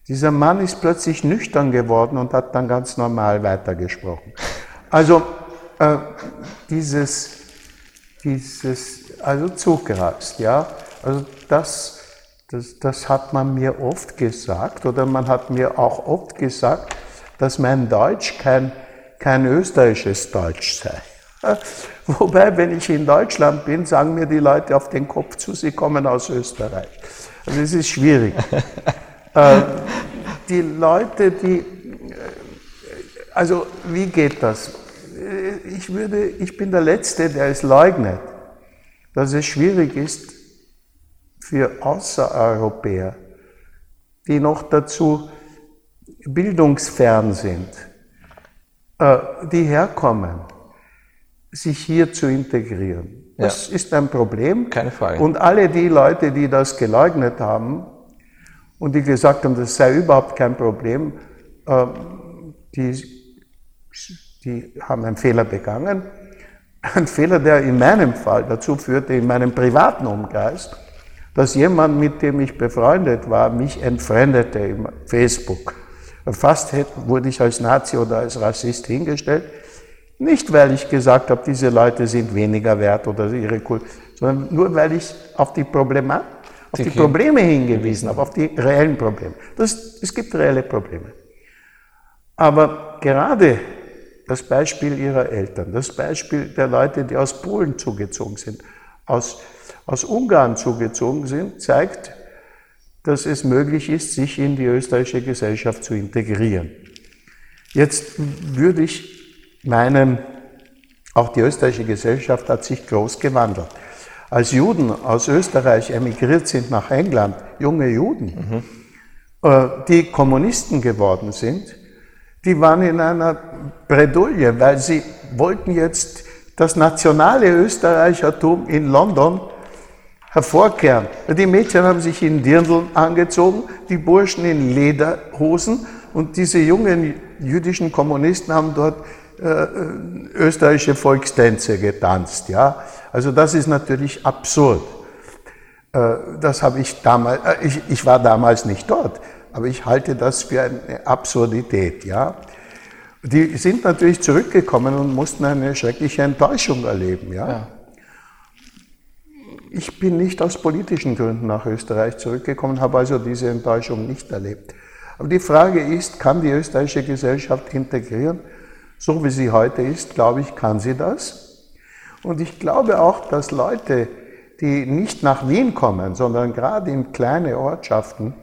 Dieser Mann ist plötzlich nüchtern geworden und hat dann ganz normal weitergesprochen. Also äh, dieses, dieses, also Zugrast, ja, also das, das, das hat man mir oft gesagt oder man hat mir auch oft gesagt, dass mein Deutsch kein, kein österreichisches Deutsch sei. Wobei, wenn ich in Deutschland bin, sagen mir die Leute auf den Kopf zu, sie kommen aus Österreich. Also es ist schwierig. äh, die Leute, die, äh, also wie geht das? Ich, würde, ich bin der Letzte, der es leugnet, dass es schwierig ist für Außereuropäer, die noch dazu bildungsfern sind, äh, die herkommen, sich hier zu integrieren. Das ja. ist ein Problem. Keine Frage. Und alle die Leute, die das geleugnet haben und die gesagt haben, das sei überhaupt kein Problem, äh, die, die haben einen Fehler begangen. Ein Fehler, der in meinem Fall dazu führte, in meinem privaten Umkreis, dass jemand, mit dem ich befreundet war, mich entfremdete im Facebook. Fast wurde ich als Nazi oder als Rassist hingestellt. Nicht, weil ich gesagt habe, diese Leute sind weniger wert oder ihre Kultur, sondern nur, weil ich auf die, Probleme, auf die Probleme hingewiesen habe, auf die reellen Probleme. Das, es gibt reelle Probleme. Aber gerade das Beispiel ihrer Eltern, das Beispiel der Leute, die aus Polen zugezogen sind, aus, aus Ungarn zugezogen sind, zeigt, dass es möglich ist, sich in die österreichische Gesellschaft zu integrieren. Jetzt würde ich meinen, auch die österreichische Gesellschaft hat sich groß gewandelt. Als Juden aus Österreich emigriert sind nach England, junge Juden, mhm. die Kommunisten geworden sind, die waren in einer Bredouille, weil sie wollten jetzt das nationale Österreichertum in London hervorkehren. Die Mädchen haben sich in Dirndl angezogen, die Burschen in Lederhosen und diese jungen jüdischen Kommunisten haben dort österreichische Volkstänze getanzt. Ja? Also das ist natürlich absurd. Äh, das habe ich damals, äh, ich, ich war damals nicht dort, aber ich halte das für eine Absurdität. Ja? Die sind natürlich zurückgekommen und mussten eine schreckliche Enttäuschung erleben. Ja? ja. Ich bin nicht aus politischen Gründen nach Österreich zurückgekommen, habe also diese Enttäuschung nicht erlebt. Aber die Frage ist, kann die österreichische Gesellschaft integrieren? So wie sie heute ist, glaube ich, kann sie das. Und ich glaube auch, dass Leute, die nicht nach Wien kommen, sondern gerade in kleine Ortschaften,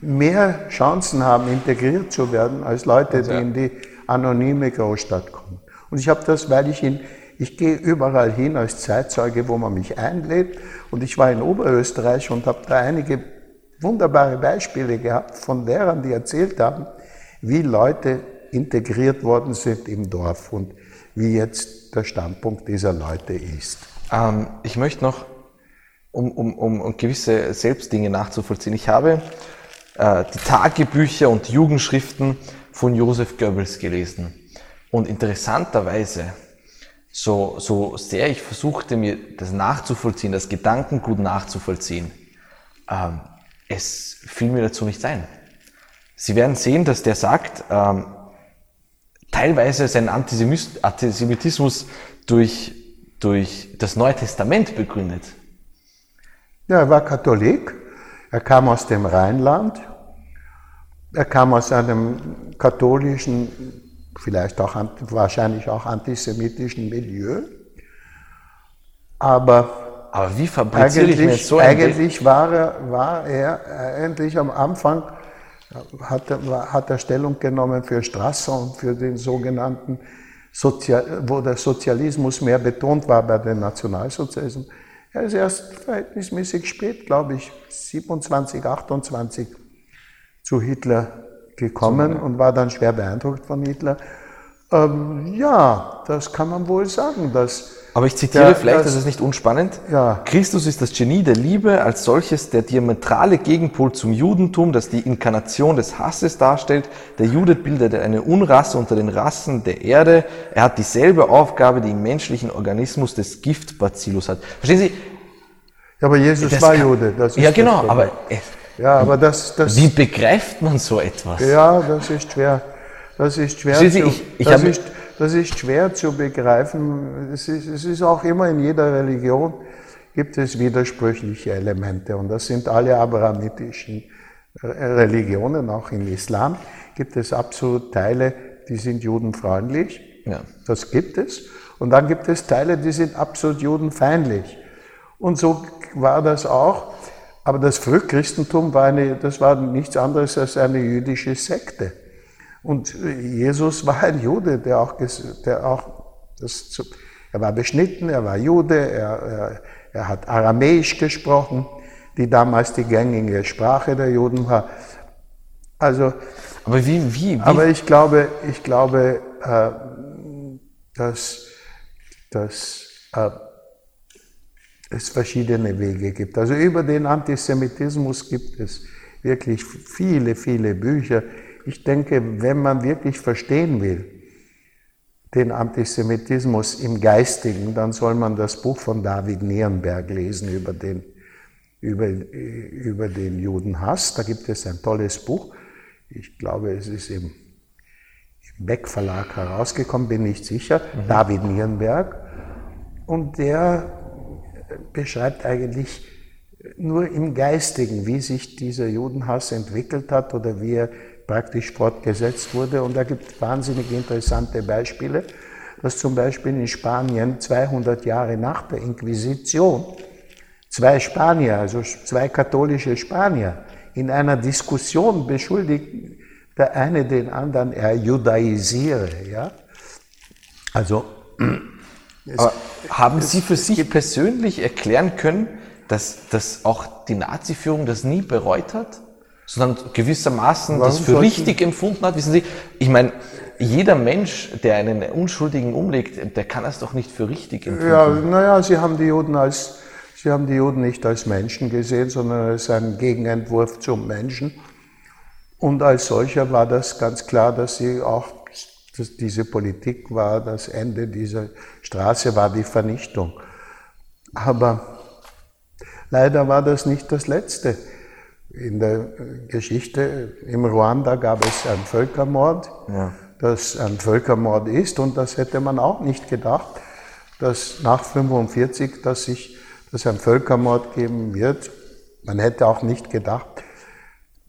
mehr Chancen haben, integriert zu werden, als Leute, die in die anonyme Großstadt kommen. Und ich habe das, weil ich in ich gehe überall hin als Zeitzeuge, wo man mich einlädt. Und ich war in Oberösterreich und habe da einige wunderbare Beispiele gehabt von Lehrern, die erzählt haben, wie Leute integriert worden sind im Dorf und wie jetzt der Standpunkt dieser Leute ist. Ähm, ich möchte noch, um, um, um, gewisse Selbstdinge nachzuvollziehen, ich habe äh, die Tagebücher und Jugendschriften von Josef Goebbels gelesen. Und interessanterweise so, so sehr ich versuchte, mir das nachzuvollziehen, das Gedankengut nachzuvollziehen, ähm, es fiel mir dazu nicht ein. Sie werden sehen, dass der sagt, ähm, teilweise seinen Antisemitismus durch, durch das Neue Testament begründet. Ja, er war Katholik, er kam aus dem Rheinland, er kam aus einem katholischen vielleicht auch wahrscheinlich auch antisemitischen Milieu. Aber, Aber wie fabriziere ich mir so ein Eigentlich war er, war er eigentlich am Anfang, hat er, hat er Stellung genommen für Strasser und für den sogenannten Sozial, wo der Sozialismus mehr betont war bei den Nationalsozialismus. Er ist erst verhältnismäßig spät, glaube ich, 27, 28 zu Hitler gekommen und war dann schwer beeindruckt von Hitler. Ähm, ja, das kann man wohl sagen. Dass Aber ich zitiere der, vielleicht, das, das ist nicht unspannend. Ja. Christus ist das Genie der Liebe als solches der diametrale Gegenpol zum Judentum, das die Inkarnation des Hasses darstellt. Der Jude bildet eine Unrasse unter den Rassen der Erde. Er hat dieselbe Aufgabe, die im menschlichen Organismus des Giftbacillus hat. Verstehen Sie? Ja, aber Jesus das war kann, Jude. ja, genau, aber ja, aber das, das. Wie begreift man so etwas? Ja, das ist schwer. Das ist schwer, Sie, zu, ich, ich ist, das ist schwer zu begreifen. Es ist, es ist auch immer in jeder Religion gibt es widersprüchliche Elemente und das sind alle abrahamitischen Religionen, auch im Islam gibt es absolut Teile, die sind judenfreundlich Ja. Das gibt es. Und dann gibt es Teile, die sind absolut judenfeindlich. Und so war das auch. Aber das Frühchristentum war, eine, das war nichts anderes als eine jüdische Sekte. Und Jesus war ein Jude, der auch, der auch das, er war beschnitten, er war Jude, er, er, er hat Aramäisch gesprochen, die damals die gängige Sprache der Juden war. Also, aber wie, wie, wie? Aber ich glaube, ich glaube, äh, dass, dass äh, es verschiedene Wege gibt. Also über den Antisemitismus gibt es wirklich viele, viele Bücher. Ich denke, wenn man wirklich verstehen will, den Antisemitismus im Geistigen, dann soll man das Buch von David Nierenberg lesen über den, über, über den Judenhass. Da gibt es ein tolles Buch. Ich glaube, es ist im, im Beck Verlag herausgekommen, bin nicht sicher. Mhm. David Nierenberg. Und der beschreibt eigentlich nur im Geistigen, wie sich dieser Judenhass entwickelt hat oder wie er praktisch fortgesetzt wurde. Und da gibt es wahnsinnig interessante Beispiele, dass zum Beispiel in Spanien 200 Jahre nach der Inquisition zwei Spanier, also zwei katholische Spanier, in einer Diskussion beschuldigt der eine den anderen, er judaisiere. Ja? Also, haben Sie für sich persönlich erklären können, dass, dass auch die Nazi-Führung das nie bereut hat? Sondern gewissermaßen Warum das für richtig empfunden hat. Wissen Sie, ich meine, jeder Mensch, der einen Unschuldigen umlegt, der kann es doch nicht für richtig empfinden. Ja, naja, Sie haben die Juden als, Sie haben die Juden nicht als Menschen gesehen, sondern als einen Gegenentwurf zum Menschen. Und als solcher war das ganz klar, dass sie auch, dass diese Politik war, das Ende dieser Straße war die Vernichtung. Aber leider war das nicht das Letzte. In der Geschichte im Ruanda gab es einen Völkermord, ja. das ein Völkermord ist und das hätte man auch nicht gedacht, dass nach 1945, dass sich dass ein Völkermord geben wird. Man hätte auch nicht gedacht,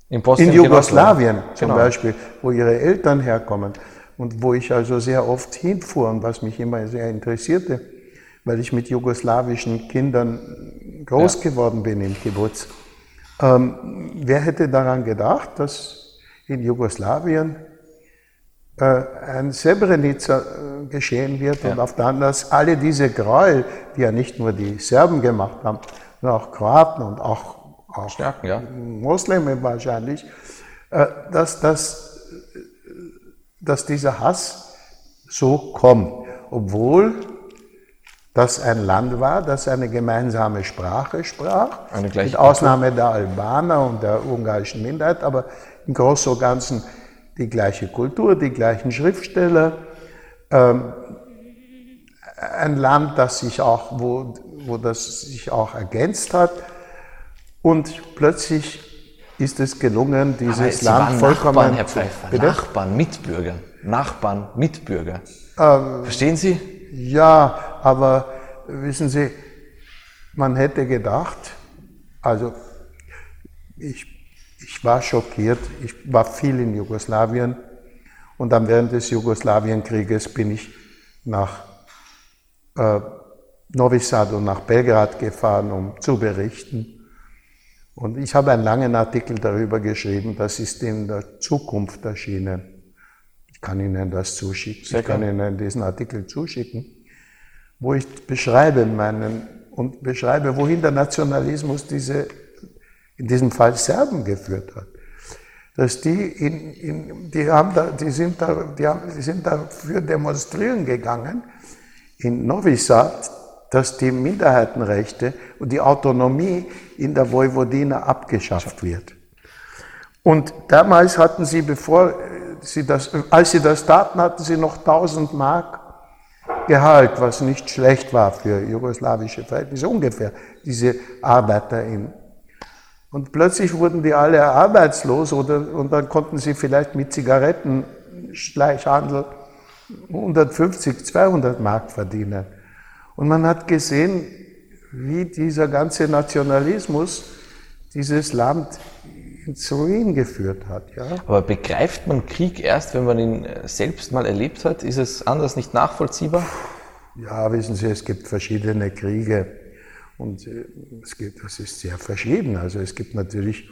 in, in Jugoslawien zum genau. Beispiel, wo ihre Eltern herkommen und wo ich also sehr oft hinfuhr und was mich immer sehr interessierte, weil ich mit jugoslawischen Kindern groß ja. geworden bin im Kibbutz. Ähm, wer hätte daran gedacht, dass in Jugoslawien äh, ein Srebrenica äh, geschehen wird ja. und auf der anderen Seite alle diese Gräuel, die ja nicht nur die Serben gemacht haben, sondern auch Kroaten und auch, auch Stärken, ja. Muslime wahrscheinlich, äh, dass, dass, dass dieser Hass so kommt, obwohl das ein Land war, das eine gemeinsame Sprache sprach, mit Ausnahme der Albaner und der ungarischen Minderheit, aber im Großen und Ganzen die gleiche Kultur, die gleichen Schriftsteller. Ähm, ein Land, das sich auch, wo, wo das sich auch ergänzt hat. Und plötzlich ist es gelungen, dieses Land vollkommen. Nachbarn, Herr Pfeiffer, Nachbarn, Mitbürger. Nachbarn, Mitbürger. Ähm, Verstehen Sie? Ja, aber wissen Sie, man hätte gedacht, also ich, ich war schockiert, ich war viel in Jugoslawien und dann während des Jugoslawienkrieges bin ich nach äh, Novi Sad und nach Belgrad gefahren, um zu berichten. Und ich habe einen langen Artikel darüber geschrieben, das ist in der Zukunft erschienen. Ich kann Ihnen das zuschicken. Ich kann Ihnen diesen Artikel zuschicken, wo ich beschreibe meinen und beschreibe, wohin der Nationalismus diese, in diesem Fall Serben geführt hat. Dass die, in, in, die, haben da, die, sind da, die, haben, die sind dafür demonstrieren gegangen in Novi Sad, dass die Minderheitenrechte und die Autonomie in der Vojvodina abgeschafft wird. Und damals hatten sie, bevor sie das, als sie das taten, hatten sie noch 1000 Mark Gehalt, was nicht schlecht war für jugoslawische Verhältnisse, ungefähr, diese Arbeiter in. Und plötzlich wurden die alle arbeitslos oder, und dann konnten sie vielleicht mit Zigarettenschleichhandel 150, 200 Mark verdienen. Und man hat gesehen, wie dieser ganze Nationalismus dieses Land ins Ruin geführt hat. Ja. Aber begreift man Krieg erst, wenn man ihn selbst mal erlebt hat? Ist es anders nicht nachvollziehbar? Ja, wissen Sie, es gibt verschiedene Kriege und äh, es gibt, das ist sehr verschieden. Also es gibt natürlich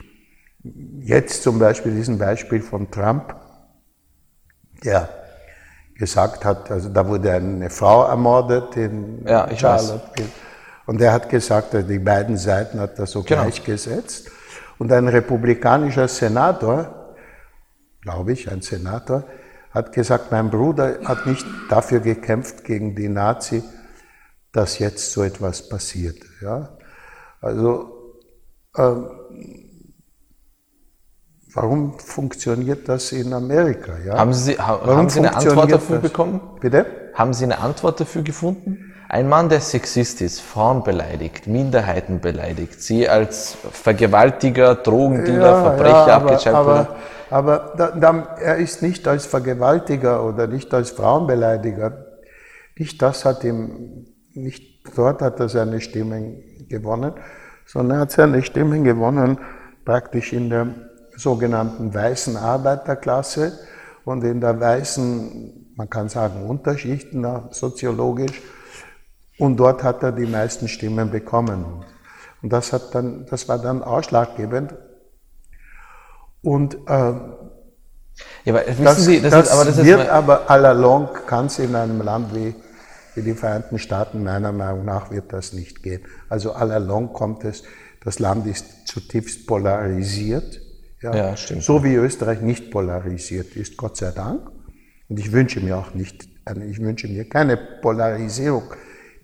jetzt zum Beispiel diesen Beispiel von Trump, der gesagt hat, also da wurde eine Frau ermordet in ja, ich Charlotte. Weiß. Und er hat gesagt, also die beiden Seiten hat er so genau. gleichgesetzt. Und ein republikanischer Senator, glaube ich, ein Senator, hat gesagt, mein Bruder hat nicht dafür gekämpft gegen die Nazi, dass jetzt so etwas passiert. Ja? Also, ähm, warum funktioniert das in Amerika? Ja? Haben Sie, ha, haben Sie eine Antwort dafür das? bekommen? Bitte? Haben Sie eine Antwort dafür gefunden? Ein Mann, der Sexist ist, Frauen beleidigt, Minderheiten beleidigt, sie als Vergewaltiger, Drogendealer, ja, Verbrecher ja, abgeschaltet aber, aber da, da, er ist nicht als Vergewaltiger oder nicht als Frauenbeleidiger. Nicht das hat ihm, nicht dort hat er seine Stimmen gewonnen, sondern er hat seine Stimmen gewonnen praktisch in der sogenannten weißen Arbeiterklasse und in der weißen, man kann sagen, Unterschichten soziologisch und dort hat er die meisten Stimmen bekommen. Und das, hat dann, das war dann ausschlaggebend. Und äh, ja, aber das, Sie, das, das, aber das wird aber à la longue, kann es in einem Land wie, wie die Vereinigten Staaten, meiner Meinung nach, wird das nicht gehen. Also à la longue kommt es, das Land ist zutiefst polarisiert. Ja, ja stimmt. So wie Österreich nicht polarisiert ist, Gott sei Dank. Und ich wünsche mir auch nicht, ich wünsche mir keine Polarisierung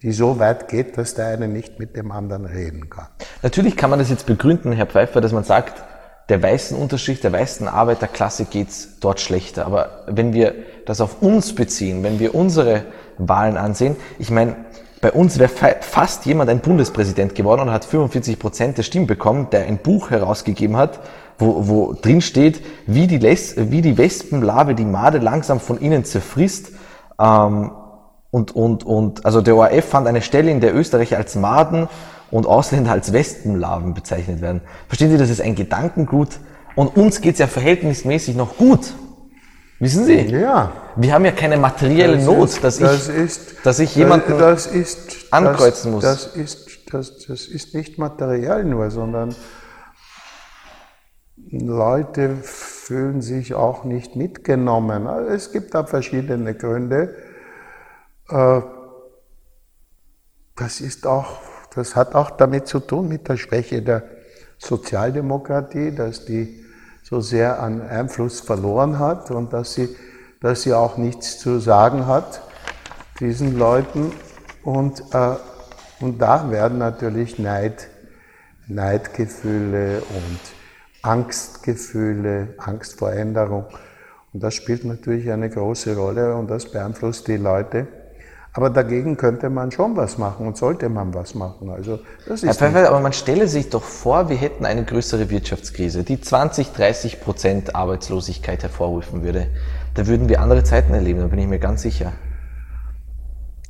die so weit geht, dass der eine nicht mit dem anderen reden kann. Natürlich kann man das jetzt begründen, Herr Pfeiffer, dass man sagt, der weißen Unterschicht, der weißen Arbeiterklasse geht's dort schlechter. Aber wenn wir das auf uns beziehen, wenn wir unsere Wahlen ansehen, ich meine, bei uns wäre fast jemand ein Bundespräsident geworden und hat 45 Prozent der Stimmen bekommen, der ein Buch herausgegeben hat, wo, wo drin steht, wie die, wie die Wespenlarve die Made langsam von innen zerfrisst. Ähm, und, und, und also der ORF fand eine Stelle, in der Österreicher als Maden und Ausländer als Wespenlarven bezeichnet werden. Verstehen Sie, das ist ein Gedankengut und uns geht's ja verhältnismäßig noch gut. Wissen Sie? Ja. Wir haben ja keine materielle das Not, ist, dass, das ich, ist, dass ich jemanden das ist, ankreuzen muss. Das ist, das, das ist nicht materiell nur, sondern Leute fühlen sich auch nicht mitgenommen. Es gibt da verschiedene Gründe. Äh, das ist auch, das hat auch damit zu tun mit der Schwäche der Sozialdemokratie, dass die so sehr an Einfluss verloren hat und dass sie, dass sie auch nichts zu sagen hat, diesen Leuten. Und, äh, und da werden natürlich Neid, Neidgefühle und Angstgefühle, Angst vor Änderung. Und das spielt natürlich eine große Rolle und das beeinflusst die Leute. Aber dagegen könnte man schon was machen und sollte man was machen. Also das ist Herr Pfeiffer, aber man stelle sich doch vor, wir hätten eine größere Wirtschaftskrise, die 20, 30 Prozent Arbeitslosigkeit hervorrufen würde. Da würden wir andere Zeiten erleben, da bin ich mir ganz sicher.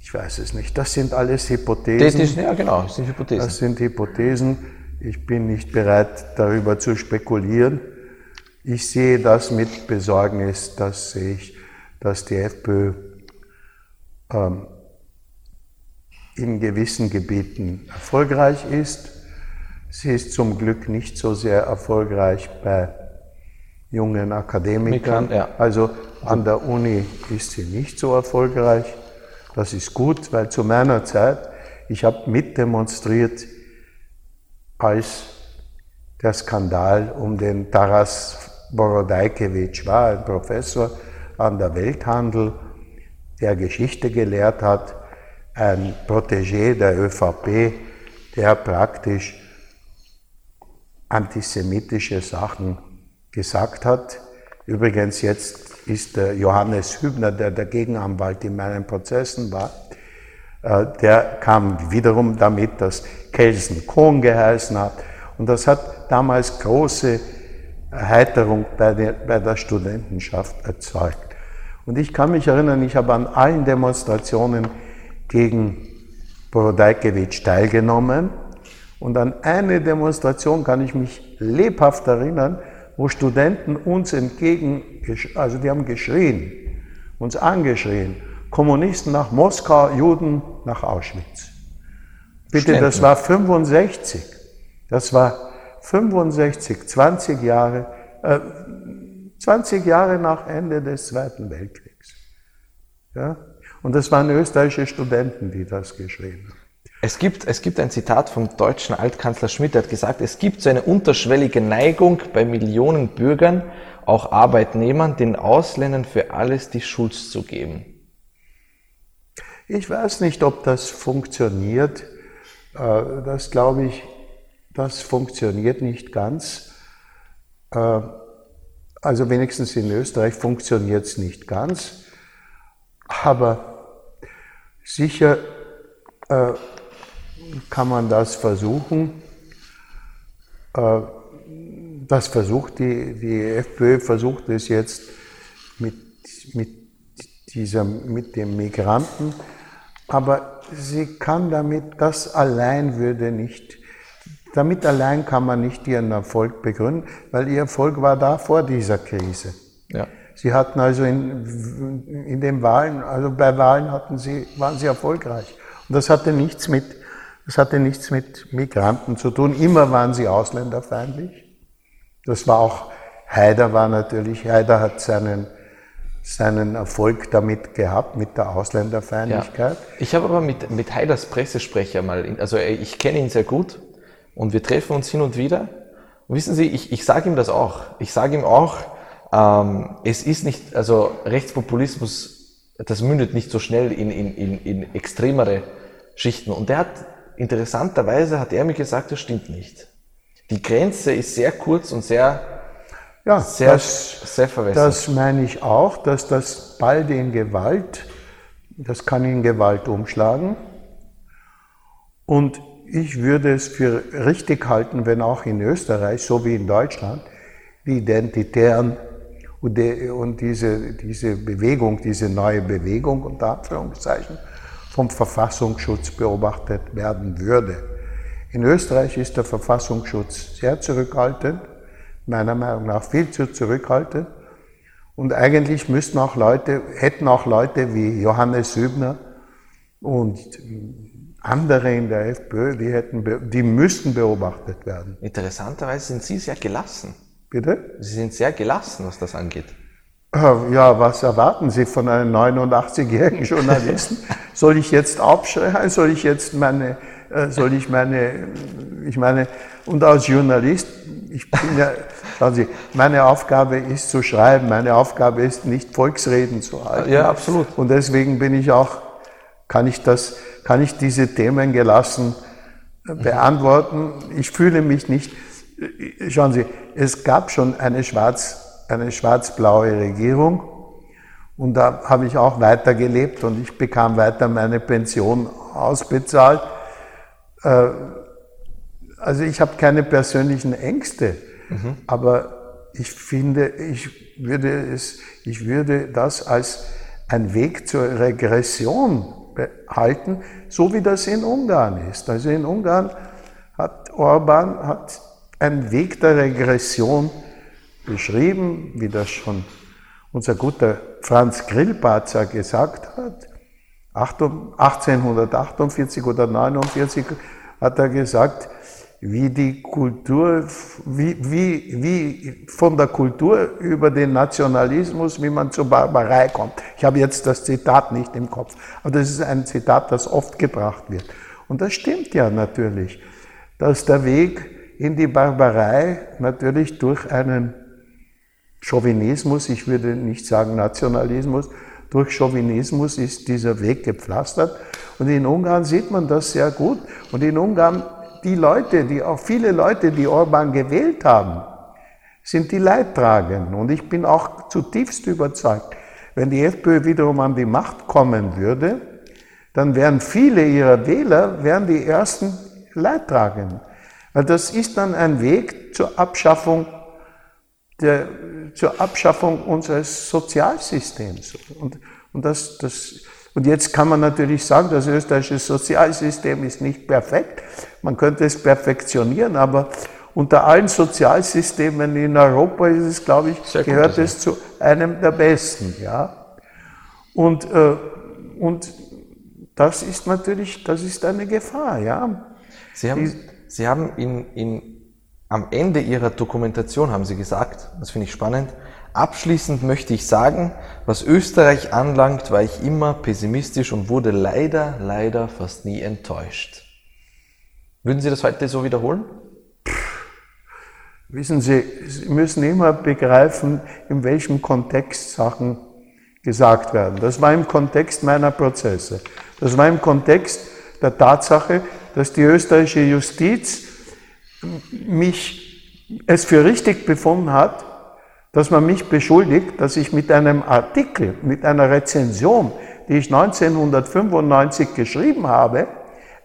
Ich weiß es nicht. Das sind alles Hypothesen. Das ist, ja, genau, das sind Hypothesen. Das sind Hypothesen. Ich bin nicht bereit, darüber zu spekulieren. Ich sehe das mit Besorgnis, dass ich, dass die FPÖ ähm, in gewissen Gebieten erfolgreich ist. Sie ist zum Glück nicht so sehr erfolgreich bei jungen Akademikern. Ja. Also an der Uni ist sie nicht so erfolgreich. Das ist gut, weil zu meiner Zeit, ich habe mitdemonstriert, als der Skandal um den Taras Borodajkewitsch war, ein Professor an der Welthandel, der Geschichte gelehrt hat, ein Protégé der ÖVP, der praktisch antisemitische Sachen gesagt hat. Übrigens jetzt ist Johannes Hübner, der der Gegenanwalt in meinen Prozessen war, äh, der kam wiederum damit, dass Kelsen Kohn geheißen hat. Und das hat damals große Erheiterung bei der, bei der Studentenschaft erzeugt. Und ich kann mich erinnern, ich habe an allen Demonstrationen gegen Borodajkewitsch teilgenommen. Und an eine Demonstration kann ich mich lebhaft erinnern. wo Studenten uns entgegen, also die haben geschrien, uns angeschrien, Kommunisten nach Moskau, Juden nach Auschwitz. Bitte, das war 65. Das war 65, 20 Jahre, äh, 20 Jahre nach Ende des Zweiten Weltkriegs. Ja? Und das waren österreichische Studenten, die das geschrieben haben. Es gibt, es gibt ein Zitat vom deutschen Altkanzler Schmidt, der hat gesagt, es gibt so eine unterschwellige Neigung bei Millionen Bürgern, auch Arbeitnehmern, den Ausländern für alles die Schuld zu geben. Ich weiß nicht, ob das funktioniert. Äh, das glaube ich, das funktioniert nicht ganz. Äh, also wenigstens in Österreich funktioniert es nicht ganz. Aber sicher äh, kann man das versuchen. Äh, das versucht die, die FPÖ versucht es jetzt mit, mit, dieser, mit dem Migranten, aber sie kann damit, das allein würde nicht, damit allein kann man nicht ihren Erfolg begründen, weil ihr Erfolg war da vor dieser Krise. Ja. Sie hatten also in, in den Wahlen, also bei Wahlen hatten sie, waren sie erfolgreich. Und das hatte nichts mit das hatte nichts mit Migranten zu tun. Immer waren sie ausländerfeindlich. Das war auch, Haider war natürlich, Haider hat seinen, seinen Erfolg damit gehabt, mit der Ausländerfeindlichkeit. Ja. Ich habe aber mit, mit Haiders Pressesprecher mal, also ich kenne ihn sehr gut und wir treffen uns hin und wieder. Und wissen Sie, ich, ich sage ihm das auch. Ich sage ihm auch, ähm, es ist nicht, also Rechtspopulismus, das mündet nicht so schnell in, in, in, in extremere Schichten. Und der hat interessanterweise hat er mir gesagt, das stimmt nicht. Die Grenze ist sehr kurz und sehr, ja, sehr, das, sehr verwässert. Das meine ich auch, dass das bald in Gewalt, das kann in Gewalt umschlagen. Und ich würde es für richtig halten, wenn auch in Österreich, so wie in Deutschland, die Identitären und, die, und diese, diese Bewegung, diese neue Bewegung, unter Anführungszeichen, vom Verfassungsschutz beobachtet werden würde. In Österreich ist der Verfassungsschutz sehr zurückhaltend, meiner Meinung nach viel zu zurückhaltend. Und eigentlich müssten auch Leute, hätten auch Leute wie Johannes Sübner und andere in der FPÖ, die, hätten, die müssten beobachtet werden. Interessanterweise sind Sie sehr gelassen. Bitte? Sie sind sehr gelassen, was das angeht. Ja, was erwarten Sie von einem 89-jährigen Journalisten? Soll ich jetzt aufschreien? Soll ich jetzt meine, äh, soll ich meine, ich meine, und als Journalist, ich bin ja, schauen Sie, meine Aufgabe ist zu schreiben, meine Aufgabe ist nicht Volksreden zu halten. Ja, absolut. Und deswegen bin ich auch, kann ich das, kann ich diese Themen gelassen äh, beantworten. Ich fühle mich nicht, äh, schauen Sie, es gab schon eine schwarz eine schwarz-blaue Regierung. Und da habe ich auch weitergelebt und ich bekam weiter meine Pension ausbezahlt. Äh, also ich habe keine persönlichen Ängste, mhm. aber ich finde, ich würde, es, ich würde das als ein Weg zur Regression halten, so wie das in Ungarn ist. Also in Ungarn hat Orban hat einen Weg der Regression beschrieben, wie das schon unser guter Franz Grillparzer gesagt hat. 1848 oder 49 hat er gesagt, wie die Kultur, wie, wie, wie von der Kultur über den Nationalismus, wie man zur Barbarei kommt. Ich habe jetzt das Zitat nicht im Kopf, aber das ist ein Zitat, das oft gebracht wird. Und das stimmt ja natürlich, dass der Weg in die Barbarei natürlich durch einen Chauvinismus, ich würde nicht sagen Nationalismus, durch Chauvinismus ist dieser Weg gepflastert. Und in Ungarn sieht man das sehr gut. Und in Ungarn, die Leute, die auch viele Leute, die Orban gewählt haben, sind die Leidtragenden. Und ich bin auch zutiefst überzeugt, wenn die FPÖ wiederum an die Macht kommen würde, dann wären viele ihrer Wähler wären die ersten Leidtragenden. Das ist dann ein Weg zur Abschaffung der, zur Abschaffung unseres Sozialsystems. Und, und, das, das, und jetzt kann man natürlich sagen, das österreichische Sozialsystem ist nicht perfekt. Man könnte es perfektionieren, aber unter allen Sozialsystemen in Europa ist es, glaube ich, Sehr gehört es zu einem der besten. Ja? Und, äh, und das ist natürlich, das ist eine Gefahr. Ja? Sie haben, Die, Sie haben in, in, am Ende Ihrer Dokumentation, haben Sie gesagt, das finde ich spannend, Abschließend möchte ich sagen, was Österreich anlangt, war ich immer pessimistisch und wurde leider, leider fast nie enttäuscht. Würden Sie das heute so wiederholen? Wissen Sie, Sie müssen immer begreifen, in welchem Kontext Sachen gesagt werden. Das war im Kontext meiner Prozesse. Das war im Kontext der Tatsache, dass die österreichische Justiz mich es für richtig befunden hat, dass man mich beschuldigt, dass ich mit einem Artikel, mit einer Rezension, die ich 1995 geschrieben habe,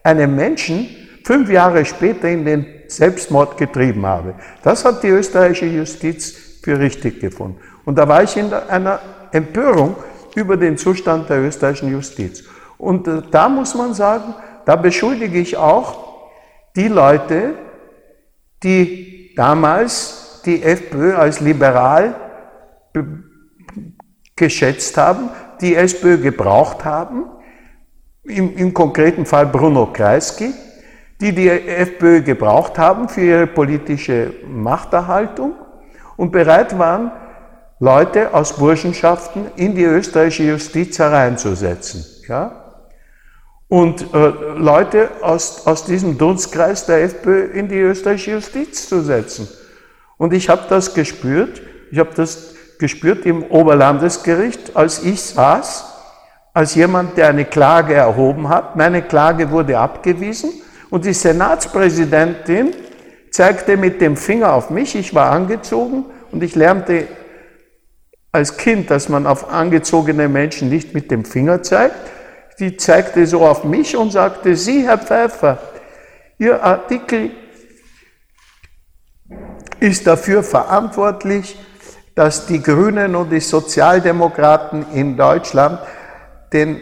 einen Menschen fünf Jahre später in den Selbstmord getrieben habe. Das hat die österreichische Justiz für richtig gefunden. Und da war ich in einer Empörung über den Zustand der österreichischen Justiz. Und äh, da muss man sagen, da beschuldige ich auch die Leute, die damals die FPÖ als liberal geschätzt haben, die SPÖ gebraucht haben, im, im konkreten Fall Bruno Kreisky, die die FPÖ gebraucht haben für ihre politische Machterhaltung und bereit waren, Leute aus Burschenschaften in die österreichische Justiz hereinzusetzen. Ja? Und äh, Leute aus, aus diesem Dunstkreis der FPÖ in die österreichische Justiz zu setzen. Und ich habe das gespürt, ich habe das gespürt im Oberlandesgericht, als ich saß, als jemand, der eine Klage erhoben hat. Meine Klage wurde abgewiesen und die Senatspräsidentin zeigte mit dem Finger auf mich. Ich war angezogen und ich lernte als Kind, dass man auf angezogene Menschen nicht mit dem Finger zeigt. Die zeigte so auf mich und sagte, Sie, Herr Pfeiffer, Ihr Artikel ist dafür verantwortlich, dass die Grünen und die Sozialdemokraten in Deutschland den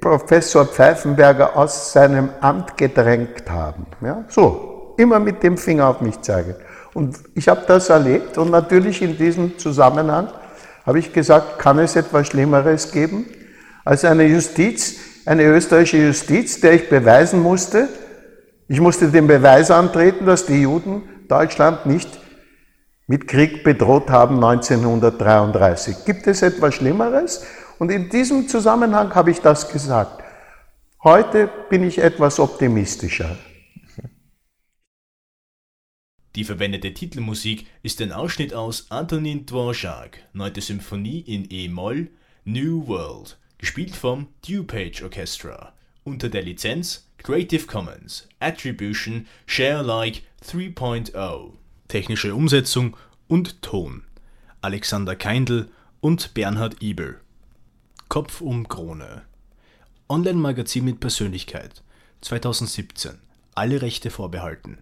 Professor Pfeifenberger aus seinem Amt gedrängt haben. Ja, so, immer mit dem Finger auf mich zeigen. Und ich habe das erlebt und natürlich in diesem Zusammenhang habe ich gesagt, kann es etwas Schlimmeres geben als eine Justiz, eine österreichische Justiz, der ich beweisen musste, ich musste den Beweis antreten, dass die Juden Deutschland nicht mit Krieg bedroht haben 1933. Gibt es etwas Schlimmeres? Und in diesem Zusammenhang habe ich das gesagt. Heute bin ich etwas optimistischer. Die verwendete Titelmusik ist ein Ausschnitt aus Antonin Dvorak, 9. Symphonie in E-Moll, New World, gespielt vom DuPage Orchestra, unter der Lizenz Creative Commons Attribution Share Like 3.0. Technische Umsetzung und Ton Alexander Keindl und Bernhard Ibel. Kopf um Krone. Online-Magazin mit Persönlichkeit. 2017. Alle Rechte vorbehalten.